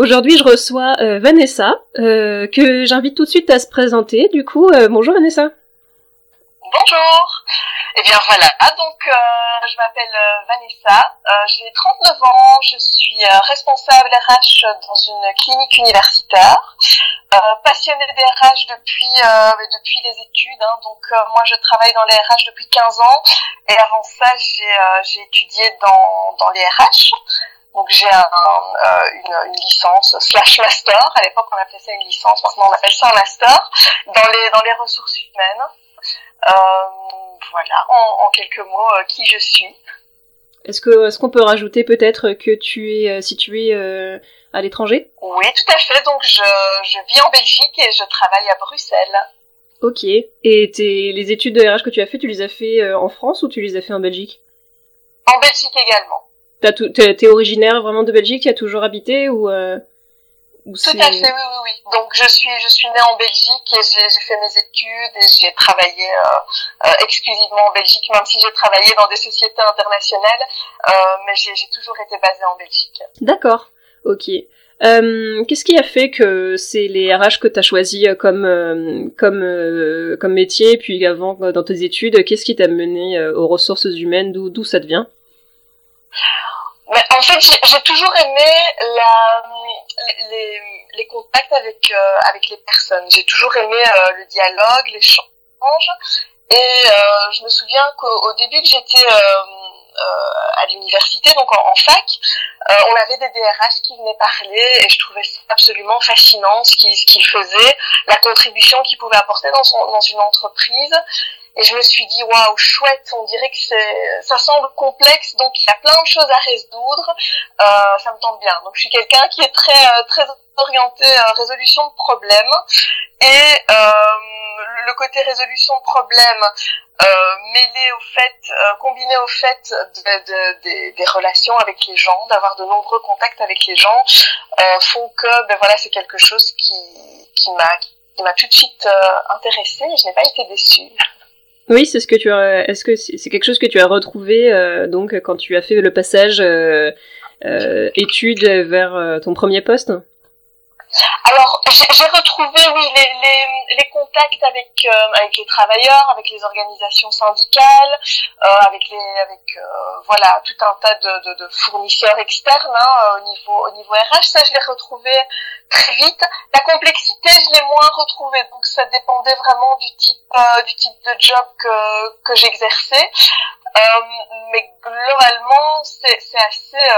Aujourd'hui, je reçois euh, Vanessa, euh, que j'invite tout de suite à se présenter. Du coup, euh, bonjour Vanessa. Bonjour. Eh bien voilà, donc je m'appelle Vanessa, j'ai 39 ans, je suis responsable RH dans une clinique universitaire, passionnée des RH depuis depuis les études. Hein. donc moi je travaille dans les RH depuis 15 ans et avant ça j'ai étudié dans dans les RH. Donc j'ai un, euh, une, une, licence slash master. À l'époque on appelait ça une licence, maintenant on appelle ça un master dans les dans les ressources humaines. Euh, voilà, en, en, quelques mots, euh, qui je suis. Est-ce que est-ce qu'on peut rajouter peut-être que tu es euh, située à l'étranger? Oui, tout à fait. Donc je, je vis en Belgique et je travaille à Bruxelles. Ok. Et tes, les études de RH que tu as fait, tu les as fait en France ou tu les as fait en Belgique? En Belgique également. T'es originaire vraiment de Belgique, tu as toujours habité ou, euh, ou Tout à fait, oui, oui, oui. Donc je suis, je suis née en Belgique et j'ai fait mes études et j'ai travaillé euh, euh, exclusivement en Belgique, même si j'ai travaillé dans des sociétés internationales, mais j'ai toujours été basée en Belgique. D'accord, ok. Qu'est-ce qui a fait que c'est les RH que tu as choisi comme comme comme métier, puis avant dans tes études, qu'est-ce qui t'a mené aux ressources humaines, d'où d'où ça te vient? Mais en fait, j'ai toujours aimé la, les, les contacts avec euh, avec les personnes. J'ai toujours aimé euh, le dialogue, l'échange. Et euh, je me souviens qu'au début que j'étais à l'université, donc en, fac, on avait des DRH qui venaient parler et je trouvais ça absolument fascinant ce qu'ils ce qu'ils faisaient, la contribution qu'ils pouvaient apporter dans, son, dans une entreprise. Et je me suis dit, waouh, chouette, on dirait que c'est, ça semble complexe, donc il y a plein de choses à résoudre. Euh, ça me tente bien. Donc je suis quelqu'un qui est très, euh, très orienté euh, résolution de problèmes. Et euh, le côté résolution de problèmes euh, mêlé au fait, euh, combiné au fait de, de, de, des relations avec les gens, d'avoir de nombreux contacts avec les gens, font que, ben voilà, c'est quelque chose qui, qui m'a, qui m'a tout de suite intéressée et je n'ai pas été déçue. Oui, c'est ce que tu as. Est-ce que c'est quelque chose que tu as retrouvé euh, donc quand tu as fait le passage euh, euh, études vers ton premier poste? Alors, j'ai retrouvé, oui, les, les, les contacts avec euh, avec les travailleurs, avec les organisations syndicales, euh, avec les, avec euh, voilà, tout un tas de, de, de fournisseurs externes hein, au niveau au niveau RH. Ça, je l'ai retrouvé très vite. La complexité, je l'ai moins retrouvée. Donc, ça dépendait vraiment du type du type de job que que j'exerçais. mais globalement, c'est c'est assez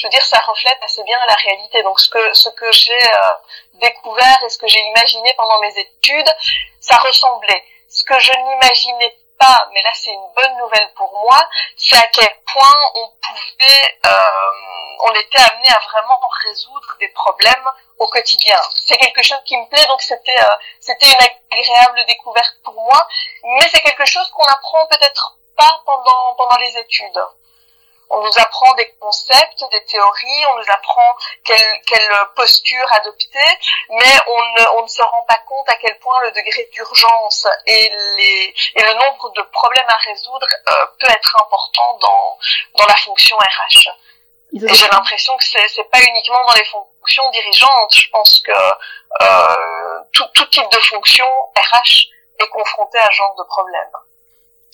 je veux dire, ça reflète assez bien la réalité. Donc, ce que ce que j'ai euh, découvert et ce que j'ai imaginé pendant mes études, ça ressemblait. Ce que je n'imaginais pas, mais là c'est une bonne nouvelle pour moi, c'est à quel point on pouvait, euh, on était amené à vraiment résoudre des problèmes au quotidien. C'est quelque chose qui me plaît, donc c'était euh, c'était une agréable découverte pour moi, mais c'est quelque chose qu'on apprend peut-être pas pendant pendant les études on nous apprend des concepts, des théories, on nous apprend quelle, quelle posture adopter, mais on ne, on ne se rend pas compte à quel point le degré d'urgence et, les, et le nombre de problèmes à résoudre euh, peut être important dans, dans la fonction RH. Et j'ai l'impression que c'est, c'est pas uniquement dans les fonctions dirigeantes. Je pense que euh, tout, tout type de fonction RH est confronté à ce genre de problème.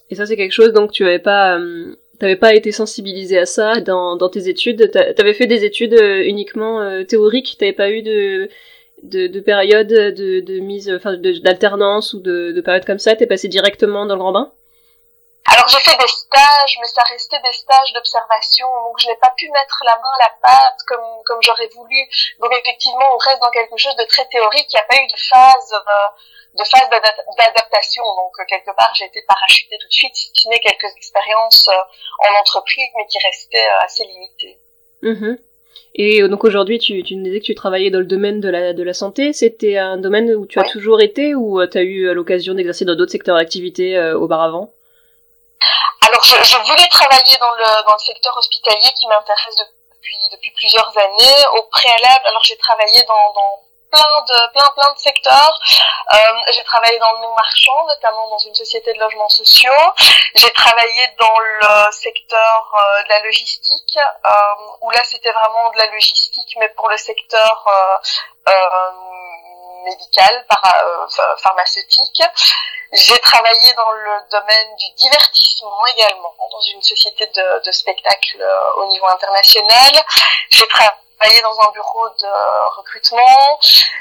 Et ça, c'est quelque chose donc tu avais pas euh, T'avais pas été sensibilisé à ça dans, tes études? T'avais fait des études euh, uniquement euh, théoriques? T'avais pas eu de, de, de période de, de mise, enfin d'alternance ou de, de période comme ça? T'es passé directement dans le grand bain alors j'ai fait des stages, mais ça restait des stages d'observation, donc je n'ai pas pu mettre la main à la pâte comme comme j'aurais voulu. Donc effectivement, on reste dans quelque chose de très théorique. Il n'y a pas eu de phase euh, de phase d'adaptation. Donc euh, quelque part, j'ai été parachutée tout de suite, si ce n'est quelques expériences euh, en entreprise, mais qui restaient euh, assez limitées. Mm-hmm. Et donc aujourd'hui, tu, tu nous disais que tu travaillais dans le domaine de la, de la santé. C'était un domaine où tu as toujours été ou tu as eu l'occasion d'exercer dans d'autres secteurs d'activité auparavant? Alors, je, je, voulais travailler dans le, dans le secteur hospitalier qui m'intéresse depuis, depuis plusieurs années. Au préalable, alors j'ai travaillé dans, dans plein de plein plein de secteurs. Euh, j'ai travaillé dans le non marchand, notamment dans une société de logements sociaux. J'ai travaillé dans le secteur euh, de la logistique, euh, où là c'était vraiment de la logistique, mais pour le secteur euh, euh, médical, para, pharmaceutique. J'ai travaillé dans le domaine du divertissement également, dans une société de, de spectacle au niveau international. J'ai travaillé travaillé dans un bureau de recrutement,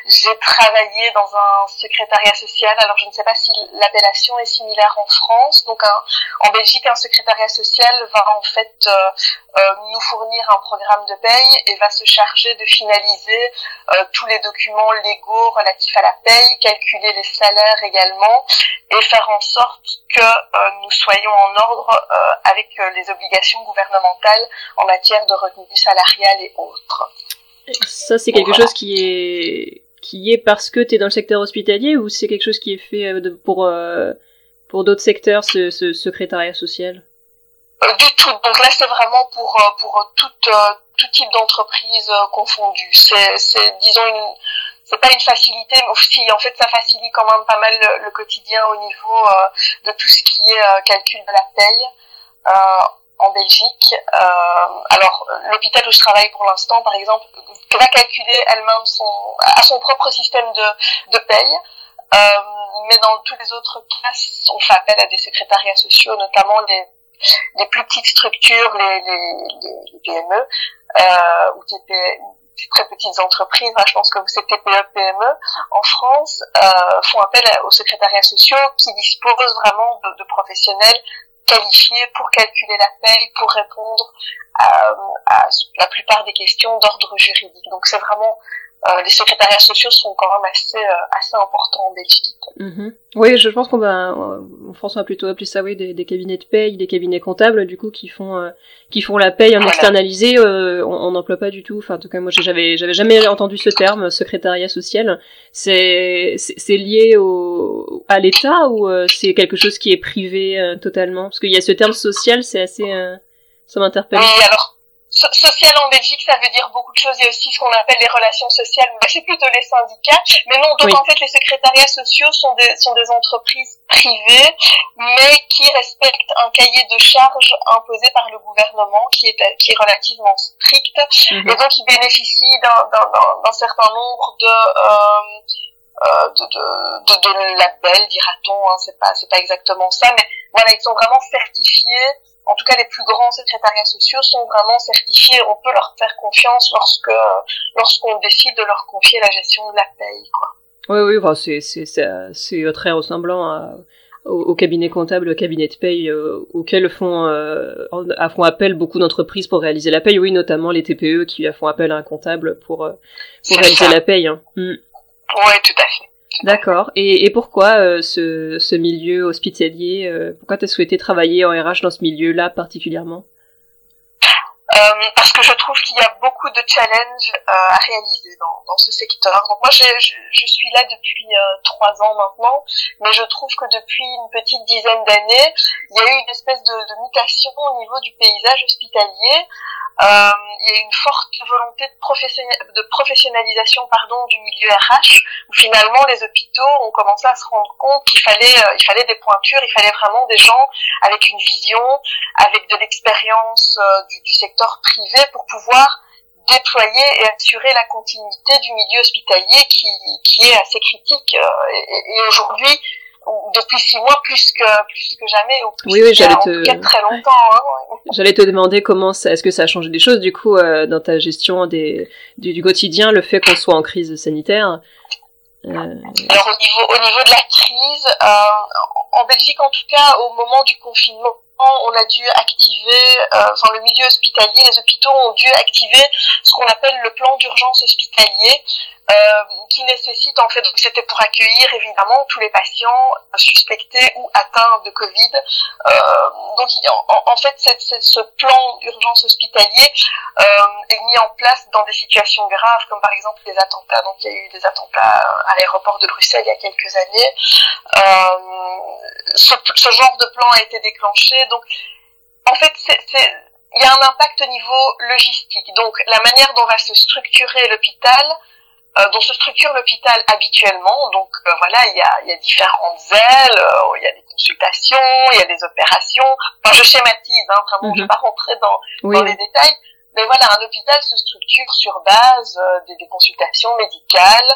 j'ai travaillé dans un secrétariat social. Alors je ne sais pas si l'appellation est similaire en France. Donc en Belgique, un secrétariat social va en fait euh, euh, nous fournir un programme de paye et va se charger de finaliser euh, tous les documents légaux relatifs à la paye, calculer les salaires également et faire en sorte que nous soyons en ordre avec les obligations gouvernementales en matière de retenue salariale et autres. Ça, c'est quelque chose qui est qui est parce que tu es dans le secteur hospitalier ou c'est quelque chose qui est fait euh, pour euh, pour d'autres secteurs, ce, ce secrétariat social? Euh, Du tout. Donc là, c'est vraiment pour pour tout tout type d'entreprise confondue. C'est c'est disons une c'est pas une facilité, mais aussi en fait ça facilite quand même pas mal le, quotidien au niveau de tout ce qui est calcul de la paye. Euh, en Belgique. Euh, alors, l'hôpital où je travaille pour l'instant, par exemple, va calculer elle-même son, à son propre système de, de paye. Euh, mais dans tous les autres cas, on fait appel à des secrétariats sociaux, notamment les, les plus petites structures, les, les, les PME euh, ou TP, très petites entreprises, je pense que vous êtes TPE, PME, en France, euh, font appel aux secrétariats sociaux qui disposent vraiment de, de professionnels qualifiés pour calculer la pour répondre à, à la plupart des questions d'ordre juridique. Donc c'est vraiment les secrétariats sociaux sont quand même assez euh, assez importants en Belgique. Mm Oui, je pense qu'on va en France on va plutôt appeler ça oui des, des, cabinets de paye, des cabinets comptables du coup qui font euh, qui font la paye en externalisé. on n'emploie pas du tout. Enfin en tout cas moi j'avais j'avais jamais entendu ce terme secrétariat social. C'est c'est lié au à l'État ou c'est quelque chose qui est privé totalement? Parce qu'il y a ce terme social c'est assez ça m'interpelle. Oui alors social en Belgique, ça veut dire beaucoup de choses. Il y a aussi ce qu'on appelle les relations sociales. mais c'est plutôt les syndicats. Mais non, donc en fait, les secrétariats sociaux sont des, sont des entreprises privées, mais qui respectent un cahier de charges imposé par le gouvernement, qui est, qui est relativement strict, mhm. et donc qui bénéficient d'un certain nombre de... Euh, euh, de, de, de, de labels, dira-t-on, hein, c'est pas, c'est pas exactement ça, mais voilà, ils sont vraiment certifiés en tout cas les plus grands secrétariats sociaux sont vraiment certifiés. On peut leur faire confiance lorsque lorsqu'on décide de leur confier la gestion de la paye. Quoi. Oui, oui, enfin, c'est c'est c'est très ressemblant à, au, cabinet comptable, au cabinet de paye euh, auquel font euh, font appel beaucoup d'entreprises pour réaliser la paye. Oui, notamment les TPE qui font appel à un comptable pour euh, pour réaliser la paye. Hein. Mm. Oui, tout à fait. D'accord. Et, et pourquoi euh, ce, ce milieu hospitalier euh, Pourquoi tu as souhaité travailler en RH dans ce milieu-là particulièrement? Euh, parce que je trouve qu'il y a beaucoup de challenges à réaliser dans, ce secteur. Donc moi, je, je, suis là depuis trois ans maintenant, mais je trouve que depuis une petite dizaine d'années, il y a eu une espèce de, mutation au niveau du paysage hospitalier. Euh, il y a une forte volonté de, professionnalisation pardon, du milieu RH, où finalement les hôpitaux ont commencé à se rendre compte qu'il fallait, euh, il fallait des pointures, il fallait vraiment des gens avec une vision, avec de l'expérience euh, du secteur privé pour pouvoir déployer et assurer la continuité du milieu hospitalier qui, qui est assez critique. et, et aujourd'hui, depuis six mois plus que plus que jamais ou plus oui, oui, j'allais te... très longtemps. Hein. J'allais te demander comment est-ce que ça a changé des choses du coup euh, dans ta gestion des du, du quotidien le fait qu'on soit en crise sanitaire. Euh... Alors au niveau au niveau de la crise, euh, en Belgique en tout cas au moment du confinement on a dû activer, euh, enfin le milieu hospitalier, les hôpitaux ont dû activer ce qu'on appelle le plan d'urgence hospitalier, qui nécessite en fait, c'était pour accueillir évidemment tous les patients suspectés ou atteints de Covid. Euh, donc en, fait, ce plan d'urgence hospitalier est mis en place dans des situations graves, comme par exemple des attentats. Donc il y a eu des attentats à l'aéroport de Bruxelles il y a quelques années. Ce, ce, genre de plan a été déclenché. Donc en fait, il y a un impact au niveau logistique. Donc la manière dont va se structurer l'hôpital euh, dont se structure l'hôpital habituellement. Donc euh, voilà, il y a, il y a différentes ailes, euh, il y a des consultations, il y a des opérations. Enfin, je schématise, hein, vraiment, je ne vais mhm. pas rentrer dans, dans les détails. Mais voilà, un hôpital se structure sur base des, des, consultations médicales,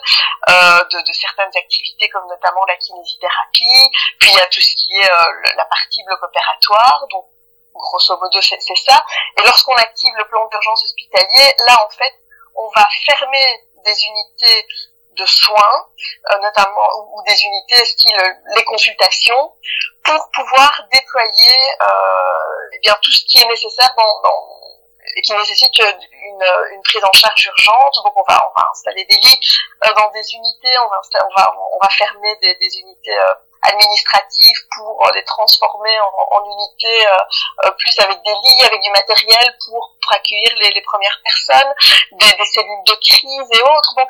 de, de, certaines activités comme notamment la kinésithérapie, puis il y a tout ce qui est la partie bloc opératoire, donc grosso modo c'est ça. Et lorsqu'on active le plan d'urgence hospitalier, là en fait, on va fermer des unités de soins, euh, notamment ou, des unités style les consultations, pour pouvoir déployer euh, eh bien tout ce qui est nécessaire dans, dans qui nécessite une, une, prise en charge urgente. Donc on va on va installer des lits euh, dans des unités, on va on va on va fermer des, des unités euh, administratives pour les transformer en, en unités plus avec des lits, avec du matériel pour, pour accueillir les, les premières personnes, des, des cellules de crise et autres. Donc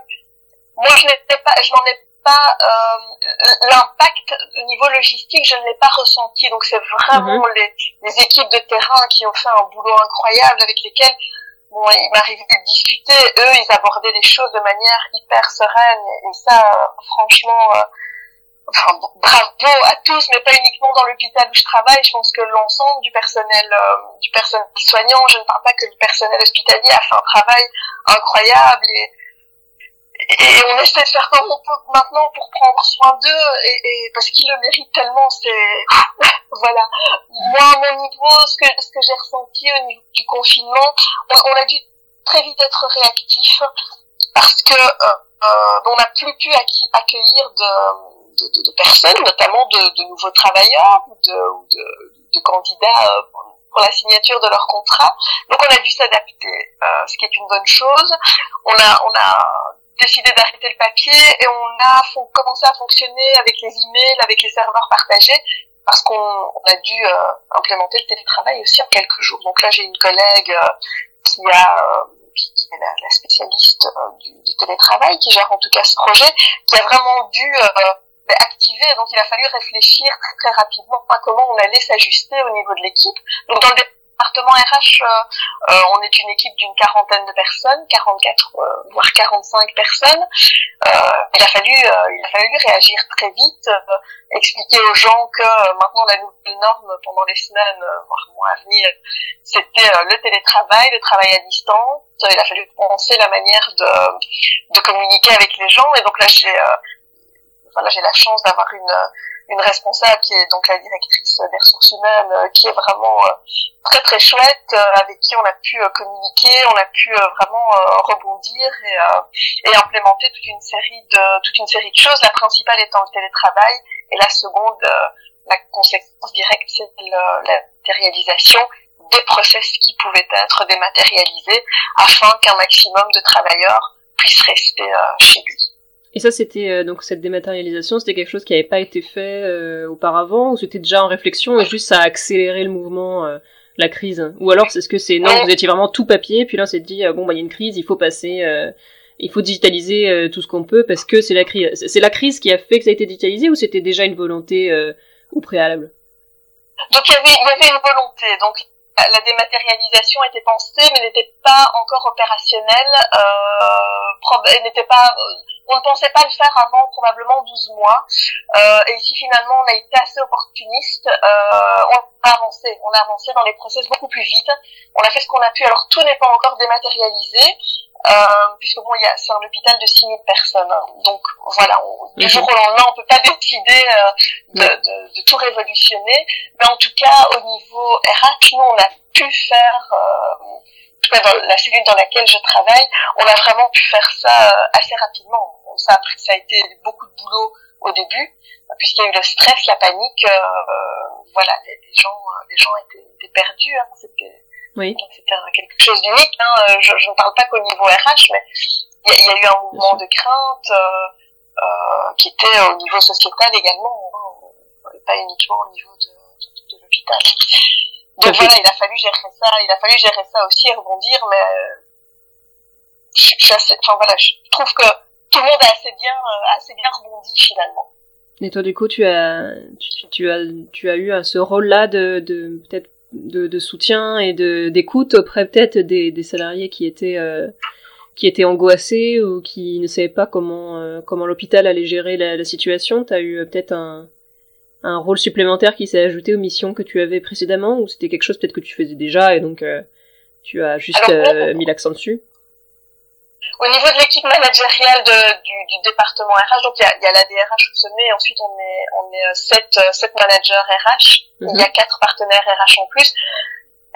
moi je n'étais pas, je n'en ai pas euh, l'impact au niveau logistique, je ne l'ai pas ressenti. Donc c'est vraiment mhm. les, les, équipes de terrain qui ont fait un boulot incroyable avec lesquelles bon, il m'arrivait de discuter. Eux, ils abordaient les choses de manière hyper sereine et, ça, euh, franchement. Euh, enfin, bravo à tous, mais pas uniquement dans l'hôpital où je travaille. Je pense que l'ensemble du personnel, euh, du personnel soignant, je ne parle pas que du personnel hospitalier, a fait un travail incroyable et, et on essaie de faire comme on peut maintenant pour prendre soin d'eux et, et, parce qu'ils le méritent tellement c'est voilà. Moi à mon niveau ce que ce que j'ai ressenti au niveau du confinement on, a dû très vite être réactif parce que euh, euh, on n'a plus pu accueillir de, de, personnes notamment de, nouveaux travailleurs ou de, candidats euh, pour la signature de leur contrat. Donc on a dû s'adapter ce qui est une bonne chose. On a on a décidé d'arrêter le papier et on a commencé à fonctionner avec les emails, avec les serveurs partagés parce qu'on a dû euh, implémenter le télétravail aussi en quelques jours. Donc là, j'ai une collègue euh, qui a euh, qui, est la, spécialiste du, du, télétravail, qui gère en tout cas ce projet, qui a vraiment dû ben, activer. Donc il a fallu réfléchir très, très rapidement à comment on allait s'ajuster au niveau de l'équipe. Donc département RH, euh, euh, on est une équipe d'une quarantaine de personnes, 44 euh, voire 45 personnes. il a fallu, il a fallu réagir très vite, expliquer aux gens que maintenant la nouvelle norme pendant les semaines voire mois à venir, c'était le télétravail, le travail à distance. Il a fallu penser la manière de, de communiquer avec les gens. Et donc là, j'ai voilà, j'ai la chance d'avoir une une responsable qui est donc la directrice des ressources humaines, euh, qui est vraiment euh, très très chouette, euh, avec qui on a pu communiquer, on a pu vraiment rebondir et, et implémenter toute une série de toute une série de choses. La principale étant le télétravail et la seconde, la conséquence directe, c'est la matérialisation des process qui pouvaient être dématérialisés afin qu'un maximum de travailleurs puissent rester chez lui. Et ça, c'était euh, donc cette dématérialisation, c'était quelque chose qui n'avait pas été fait euh, auparavant, ou c'était déjà en réflexion et juste ça a accéléré le mouvement, euh, la crise? Ou alors, c'est ce que c'est non, vous étiez vraiment tout papier, puis là, on s'est dit bon, bah il y a une crise, il faut passer, il faut digitaliser tout ce qu'on peut parce que c'est la crise. C'est la crise qui a fait que ça a été digitalisé, ou c'était déjà une volonté au préalable? Donc il y avait, il y avait une volonté. Donc la dématérialisation était pensée, mais n'était pas encore opérationnelle, euh, n'était pas on ne pensait pas le faire avant probablement 12 mois. Euh, et ici, finalement, on a été assez opportuniste. Euh, on a avancé. On a avancé dans les process beaucoup plus vite. On a fait ce qu'on a pu. Alors, tout n'est pas encore dématérialisé. Euh, puisque bon, il y a, c'est un hôpital de 6000 personnes. Donc voilà, du mhm. jour au lendemain, on peut pas décider euh, de, de, de, tout révolutionner. Mais en tout cas, au niveau RH, nous, on a pu faire euh, dans la cellule dans laquelle je travaille, on a vraiment pu faire ça euh, assez rapidement. Ça, ça a été beaucoup de boulot au début, puisqu'il y a eu le stress, la panique. voilà, les, gens, les gens étaient, étaient perdus. Hein, c'était oui. quelque chose d'unique. Hein. Je, je, ne parle pas qu'au niveau RH, mais il y, y, a eu un mouvement de crainte euh, qui était au niveau sociétal également, hein, pas uniquement au niveau de, de, de l'hôpital. Donc voilà, il a fallu gérer ça, il a fallu gérer ça aussi et rebondir, mais je, je, enfin voilà, je trouve que tout le monde a assez bien, euh, assez bien rebondi finalement. Et toi, du coup, tu as, tu, tu as, tu as eu ce rôle-là de, de peut-être de, de, soutien et de d'écoute auprès peut-être des, des salariés qui étaient euh, qui étaient angoissés ou qui ne savaient pas comment euh, comment l'hôpital allait gérer la, la situation. T'as eu euh, peut-être un un rôle supplémentaire qui s'est ajouté aux missions que tu avais précédemment ou c'était quelque chose peut-être que tu faisais déjà et donc tu as juste mis l'accent dessus? Au niveau de l'équipe managériale de, du, du, département RH, donc il y a, y a la DRH au sommet, et ensuite on est on est sept, sept managers RH, il y a mhm. quatre partenaires RH en plus.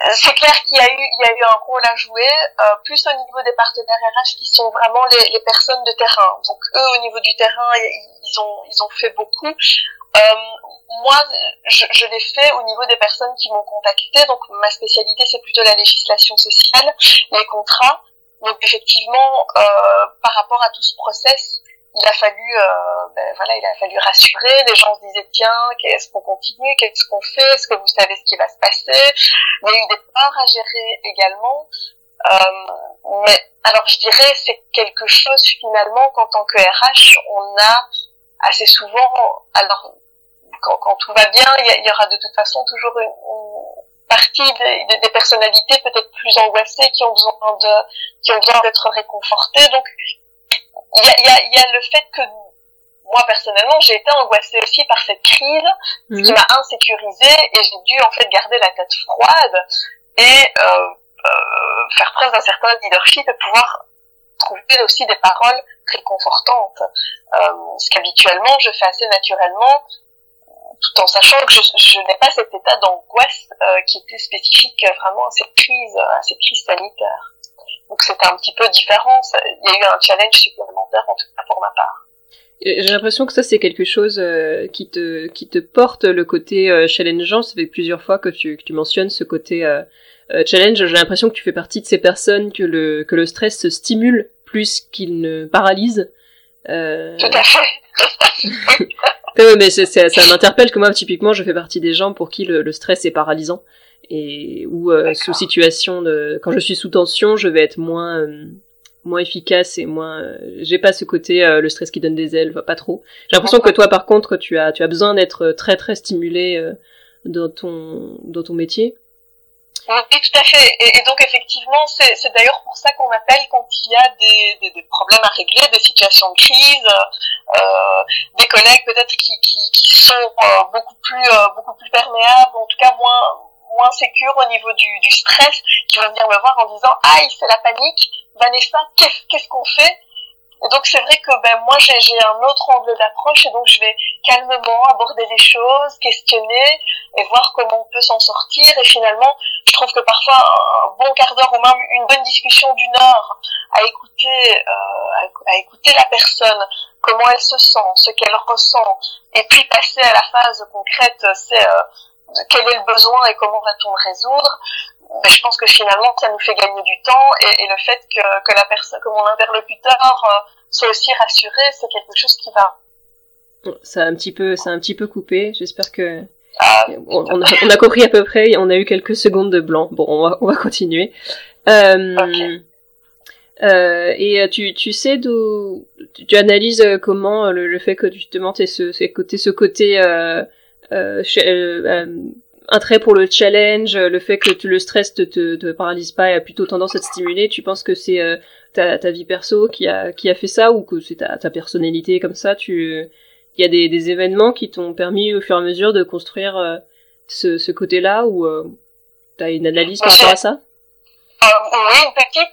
Euh, c'est clair qu'il y a eu il y a eu un rôle à jouer, euh, plus au niveau des partenaires RH qui sont vraiment les, les personnes de terrain. Donc eux au niveau du terrain ils ont ils ont fait beaucoup. Euh, moi, je, je l'ai fait au niveau des personnes qui m'ont contacté. Donc, ma spécialité, c'est plutôt la législation sociale, les contrats. Donc effectivement, euh, par rapport à tout ce process, il a fallu, euh, ben, voilà, il a fallu rassurer. Les gens se disaient tiens, qu'est-ce qu'on continue, qu'est-ce qu'on fait, est-ce que vous savez ce qui va se passer? Il y a eu des peurs à gérer également. Euh, mais alors je dirais c'est quelque chose finalement qu'en tant que RH on a assez souvent. Alors quand, quand tout va bien, il y, aura de toute façon toujours une, partie des, des, personnalités peut-être plus angoissées qui ont besoin de qui ont besoin d'être réconfortées. Donc il y a, y, a, y a le fait que moi personnellement j'ai été angoissée aussi par cette crise qui mhm. m'a insécurisée et j'ai dû en fait garder la tête froide et euh, euh, faire preuve d'un certain leadership et pouvoir trouver aussi des paroles réconfortantes. Euh, ce qu'habituellement je fais assez naturellement tout en sachant que je, n'ai pas cet état d'angoisse euh, qui était spécifique vraiment à cette crise, à cette crise sanitaire. Donc c'était un petit peu différent. Il y a eu un challenge supplémentaire en tout cas pour ma part. J'ai l'impression que ça c'est quelque chose euh, qui te qui te porte le côté euh, challengeant. Ça fait plusieurs fois que tu que tu mentionnes ce côté euh, euh challenge. J'ai l'impression que tu fais partie de ces personnes que le que le stress se stimule plus qu'il ne paralyse. Euh... Tout à fait. oui, mais c'est, ça m'interpelle que moi, typiquement, je fais partie des gens pour qui le, stress est paralysant. Et où, euh, sous situation de... Quand je suis sous tension, je vais être moins... Euh, moins efficace et moins euh, j'ai pas ce côté le stress qui donne des ailes pas trop j'ai l'impression que toi par contre tu as tu as besoin d'être très très stimulé dans ton dans ton métier oui, tout à fait. Et, donc effectivement, c'est d'ailleurs pour ça qu'on appelle quand il y a des, des, des, problèmes à régler, des situations de crise, euh, des collègues peut-être qui, qui, qui, sont euh, beaucoup plus euh, beaucoup plus perméables, en tout cas moins moins sécures au niveau du, du stress, qui vont venir me voir en disant aïe c'est la panique, Vanessa qu'est-ce qu'on fait? Et donc c'est vrai que ben moi j'ai un autre angle d'approche et donc je vais calmement aborder les choses, questionner et voir comment on peut s'en sortir. Et finalement, que parfois un bon quart d'heure ou même une bonne discussion d'une heure à écouter, euh, à, écouter la personne, comment elle se sent, ce qu'elle ressent, et puis passer à la phase concrète, c'est euh, quel est le besoin et comment va-t-on le résoudre. Mais je pense que finalement, ça nous fait gagner du temps et, et le fait que, que la personne, que mon interlocuteur euh, soit aussi rassuré, c'est quelque chose qui va. Ça a un petit peu, ça a un petit peu coupé. J'espère que ah, on, on, a, on, a, compris à peu près. On a eu quelques secondes de blanc. Bon, on va, on va continuer. Euh, okay. Euh, et tu, tu sais d'où tu, analyses comment le, le fait que justement t'es ce, ce côté ce côté euh, euh, euh un trait pour le challenge, le fait que le stress te, te, te paralyse pas et a plutôt tendance à te stimuler, tu penses que c'est euh, ta, ta vie perso qui a, qui a fait ça ou que c'est ta, ta personnalité comme ça? Tu Il y a des, événements qui t'ont permis au fur et à mesure de construire euh, ce, côté-là ou euh, tu as une analyse par rapport à ça? Oui, une petite.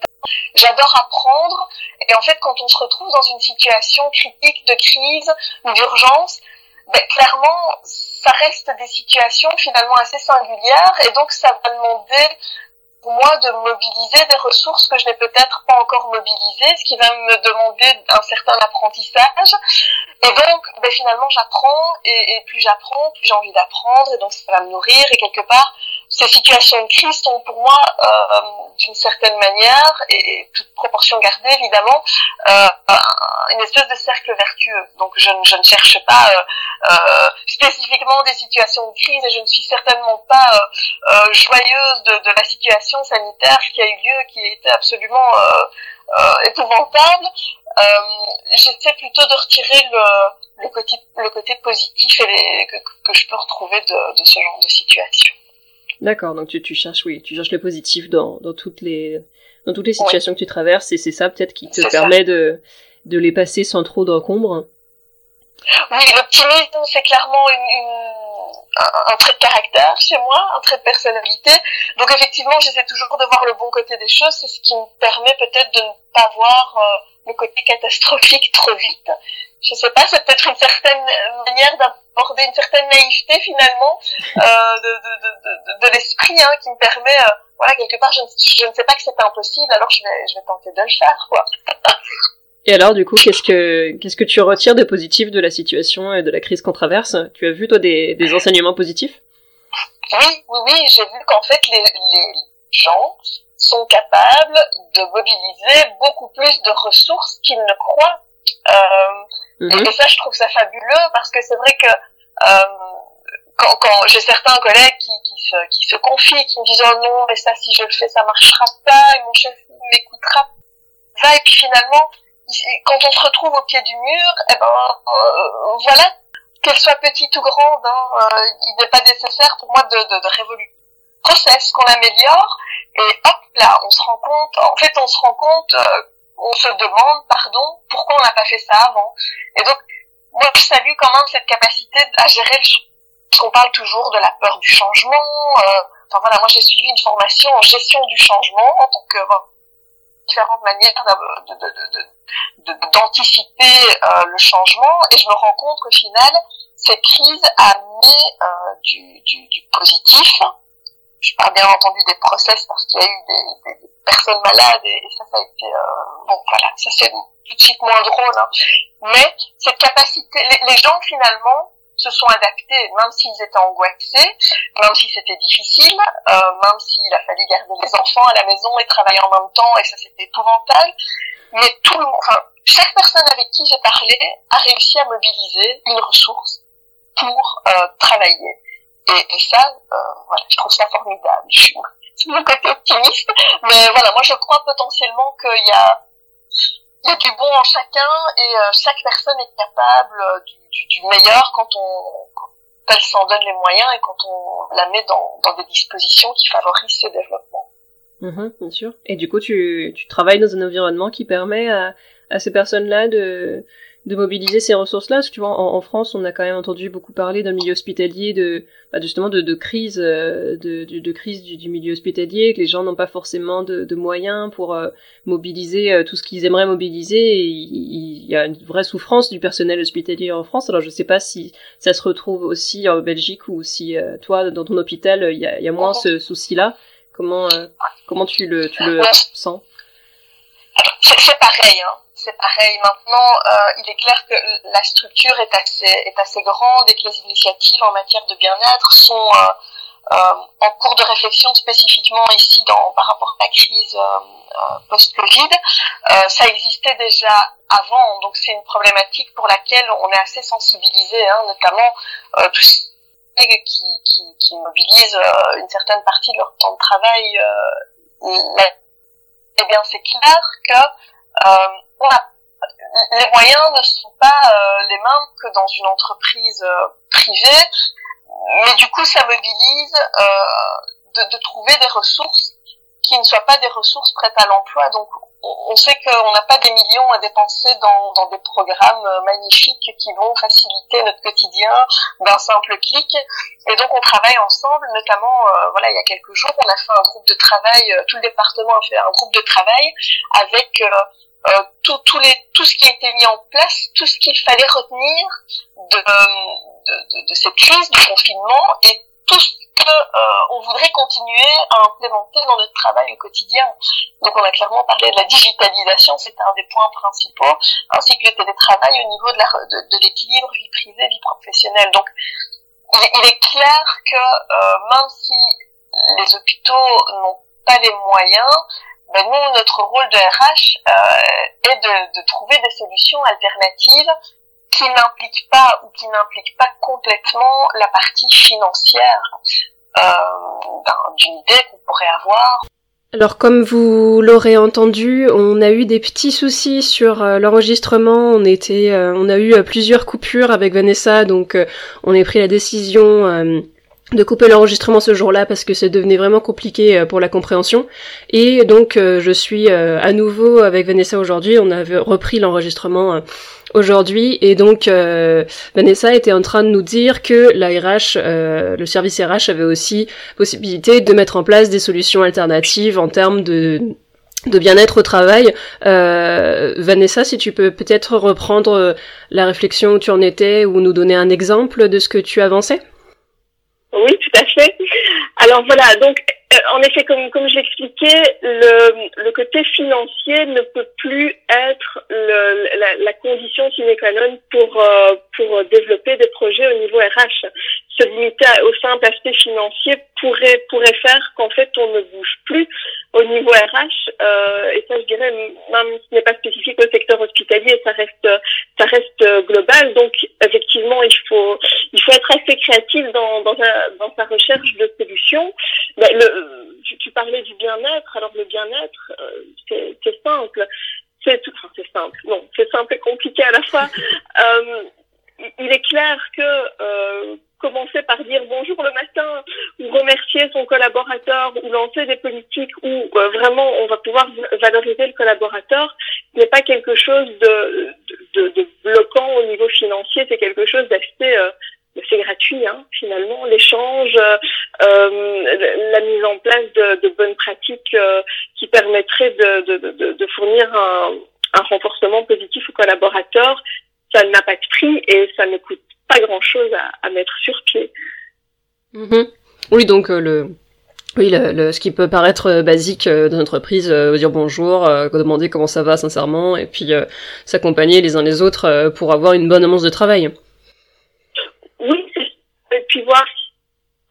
J'adore apprendre et en fait quand on se retrouve dans une situation critique de crise ou d'urgence, ben, clairement ça reste des situations finalement assez singulières et donc ça va demander moi de mobiliser des ressources que je n'ai peut-être pas encore mobilisées, ce qui va me demander un certain apprentissage. Et donc, ben, finalement, j'apprends, et, et, plus j'apprends, plus j'ai envie d'apprendre, et donc ça va me nourrir, et quelque part, ces situations de crise sont pour moi, euh, d'une certaine manière, et, toute proportion gardée évidemment, euh, une espèce de cercle vertueux. Donc je, je ne cherche pas euh, euh, spécifiquement des situations de crise, et je ne suis certainement pas euh, euh, joyeuse de, de, la situation sanitaire qui a eu lieu, qui été absolument épouvantable. J'essaie plutôt de retirer le, le, côté, le côté positif et les, que, que je peux retrouver de, de ce genre de situation. D'accord, donc tu, tu cherches, oui, tu cherches le positif dans, dans toutes les dans toutes les situations que tu traverses, et c'est ça peut-être qui te permet de de les passer sans trop d'encombre. Oui, l'optimisme, c'est clairement une, une, un, trait de caractère chez moi, un trait de personnalité. Donc effectivement, j'essaie toujours de voir le bon côté des choses. C'est ce qui me permet peut-être de ne pas voir euh, le côté catastrophique trop vite. Je sais pas, c'est peut-être une certaine manière d'aborder une certaine naïveté finalement euh, de, de, de, de, l'esprit hein, qui me permet, euh, voilà, quelque part, je, je ne sais pas que c'est impossible, alors je vais, je vais tenter de le faire, quoi. Et alors, du coup, qu'est-ce que qu'est-ce que tu retires de positif de la situation et de la crise qu'on traverse? Tu as vu toi des, des enseignements positifs? Oui, oui, oui. J'ai vu qu'en fait les, les gens sont capables de mobiliser beaucoup plus de ressources qu'ils ne croient. Euh, mm-hmm. Et ça, je trouve ça fabuleux parce que c'est vrai que euh, quand, quand j'ai certains collègues qui, qui, se, qui se confient, qui me disent oh non, mais ça, si je le fais, ça marchera pas, et mon chef m'écoutera pas. Et puis finalement, quand on se retrouve au pied du mur, eh ben euh, voilà, qu'elle soit petite ou grande, hein, euh, il n'est pas nécessaire pour moi de, de, de révoluer process qu'on améliore et hop là on se rend compte en fait on se rend compte euh, on se demande pardon pourquoi on n'a pas fait ça avant. Et donc moi je salue quand même cette capacité à gérer le qu'on parle toujours de la peur du changement enfin voilà moi j'ai suivi une formation en gestion du changement en que différentes manières d'anticiper euh, le changement et je me rends compte qu'au final, cette crise a amené euh, du, positif. Je parle bien entendu des process parce qu'il y a eu des, personnes malades et, ça, ça a été... Euh, bon, voilà, ça c'est tout de suite moins drôle. Hein. Mais cette capacité, les gens finalement se sont adaptés, même s'ils étaient angoissés, même si c'était difficile, euh, même s'il a fallu garder les enfants à la maison et travailler en même temps, et ça c'était épouvantable. Mais tout le monde, enfin, chaque personne avec qui j'ai parlé a réussi à mobiliser une ressource pour euh, travailler. Et, et ça, euh, voilà, je trouve ça formidable. Je suis mon côté optimiste, mais voilà, moi je crois potentiellement qu'il y a il y a du bon en chacun et euh, chaque personne est capable euh, du, meilleur quand on quand elle s'en donne les moyens et quand on la met dans, dans des dispositions qui favorisent ce développement. Mmh, bien sûr. Et du coup, tu, tu travailles dans un environnement qui permet à, à ces personnes-là de, de mobiliser ces ressources-là Parce que tu vois, en, en, France, on a quand même entendu beaucoup parler d'un milieu hospitalier, de bah justement de, de crise, euh, de, de, de crise du, du, milieu hospitalier, que les gens n'ont pas forcément de, de moyens pour euh, mobiliser euh, tout ce qu'ils aimeraient mobiliser. Et il, y a une vraie souffrance du personnel hospitalier en France. Alors je sais pas si ça se retrouve aussi en Belgique ou si toi, dans ton hôpital, il y a, il y a moins ce souci-là. Comment comment tu le tu le sens? C'est pareil. Hein c'est pareil. Maintenant, euh, il est clair que la structure est assez, est assez grande et que les initiatives en matière de bien-être sont euh, euh, en cours de réflexion spécifiquement ici dans, par rapport à la crise post-Covid. ça existait déjà avant, donc c'est une problématique pour laquelle on est assez sensibilisé, hein, notamment tous qui, qui, qui mobilisent une certaine partie de leur temps de travail. eh bien, c'est clair que les moyens ne sont pas euh, les mêmes que dans une entreprise euh, privée, mais du coup ça mobilise euh, de, de, trouver des ressources qui ne soient pas des ressources prêtes à l'emploi. Donc on sait qu'on n'a pas des millions à dépenser dans, des programmes magnifiques qui vont faciliter notre quotidien d'un simple clic. Et donc on travaille ensemble, notamment, voilà, il y a quelques jours, on a fait un groupe de travail, tout le département a fait un groupe de travail avec euh, tout, les, tout ce qui a été mis en place, tout ce qu'il fallait retenir de, cette crise, du confinement, tout que euh, voudrait continuer à implémenter dans notre travail au quotidien? Donc on a clairement parlé de la digitalisation, c'était un des points principaux, ainsi que le télétravail au niveau de, l'équilibre vie privée vie professionnelle. Donc il est, clair que euh, même si les hôpitaux n'ont pas les moyens, ben nous, notre rôle de RH euh, est de trouver des solutions alternatives qui n'impliquent pas ou qui n'impliquent pas complètement la partie financière euh, d'une idée qu'on pourrait avoir. Alors comme vous l'aurez entendu, on a eu des petits soucis sur euh, l'enregistrement. On était, euh, on a eu plusieurs coupures avec Vanessa, donc on a pris la décision de couper l'enregistrement ce jour-là parce que ça devenait vraiment compliqué euh, pour la compréhension. Et donc euh, je suis euh, à nouveau avec Vanessa aujourd'hui. On avait repris l'enregistrement aujourd'hui et donc Vanessa était en train de nous dire que la RH, le service RH avait aussi possibilité de mettre en place des solutions alternatives en termes de de bien-être au travail. Vanessa, si tu peux peut-être reprendre la réflexion où tu en étais ou nous donner un exemple de ce que tu avançais oui, tout à fait. Alors voilà, donc euh, en effet, comme, comme je l'expliquais, le, le côté financier ne peut plus être la, condition sine qua non pour, euh, pour développer des projets au niveau RH. Se limiter au simple aspect financier pourrait, pourrait faire qu'en fait on ne bouge plus au niveau RH. Euh, et ça, je dirais, même ce n'est pas spécifique au secteur hospitalier, ça reste, ça reste global. Donc effectivement, il faut, il faut être assez créatif dans, dans, dans sa recherche de solutions. Mais le, tu, tu, parlais du bien-être. Alors le bien-être, euh, c'est simple. C'est tout. Enfin, c'est simple. Non, c'est simple et compliqué à la fois. euh, il est clair que euh, commencer par dire bonjour le matin ou remercier son collaborateur ou lancer des politiques où euh, vraiment on va pouvoir valoriser le collaborateur. N'est pas quelque chose de, de, de, bloquant au niveau financier, c'est quelque chose d'assez euh, c'est gratuit hein, finalement. L'échange euh, la mise en place de, de bonnes pratiques euh, qui permettraient de, de, fournir un, un, renforcement positif aux collaborateurs ça n'a pas de prix et ça ne coûte pas grand chose à, à mettre sur pied mm-hmm. oui donc euh, le oui, le, le, ce qui peut paraître euh, basique dans une entreprise, dire bonjour, demander comment ça va sincèrement, et puis s'accompagner les uns les autres pour avoir une bonne ambiance de travail. Oui, et puis voir si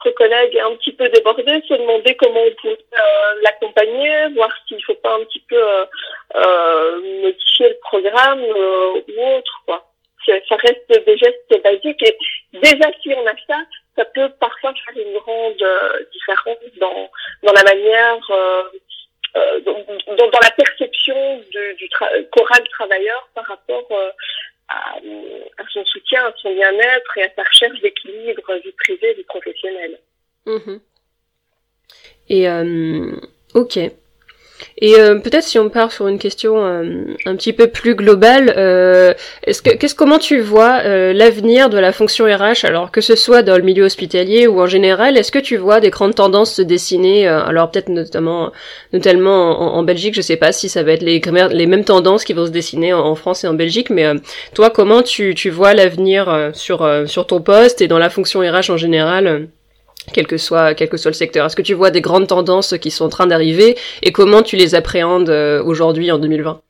notre collègue est un petit peu débordé, se demander comment on peut euh, l'accompagner, voir s'il faut pas un petit peu euh, euh modifier le programme euh, ou autre. Quoi. Ça reste des gestes basiques et déjà si on a ça, ça peut parfois faire une grande différence dans, dans la manière euh, dans, dans, la perception du, du choral travailleur par rapport euh, à, son soutien, à son bien-être et à sa recherche d'équilibre vie privée vie professionnelle. Mmh. Et euh, ok. Et euh, peut-être si on part sur une question euh, un petit peu plus globale, euh, est-ce que qu'est-ce comment tu vois euh, l'avenir de la fonction RH alors que ce soit dans le milieu hospitalier ou en général, est-ce que tu vois des grandes tendances se dessiner alors peut-être notamment notamment en, Belgique, je sais pas si ça va être les mêmes tendances qui vont se dessiner en, en France et en Belgique, mais toi comment tu tu vois l'avenir sur sur ton poste et dans la fonction RH en général quel que soit quel que soit le secteur Est-ce que tu vois des grandes tendances qui sont en train d'arriver et comment tu les appréhendes euh, aujourd'hui en 2020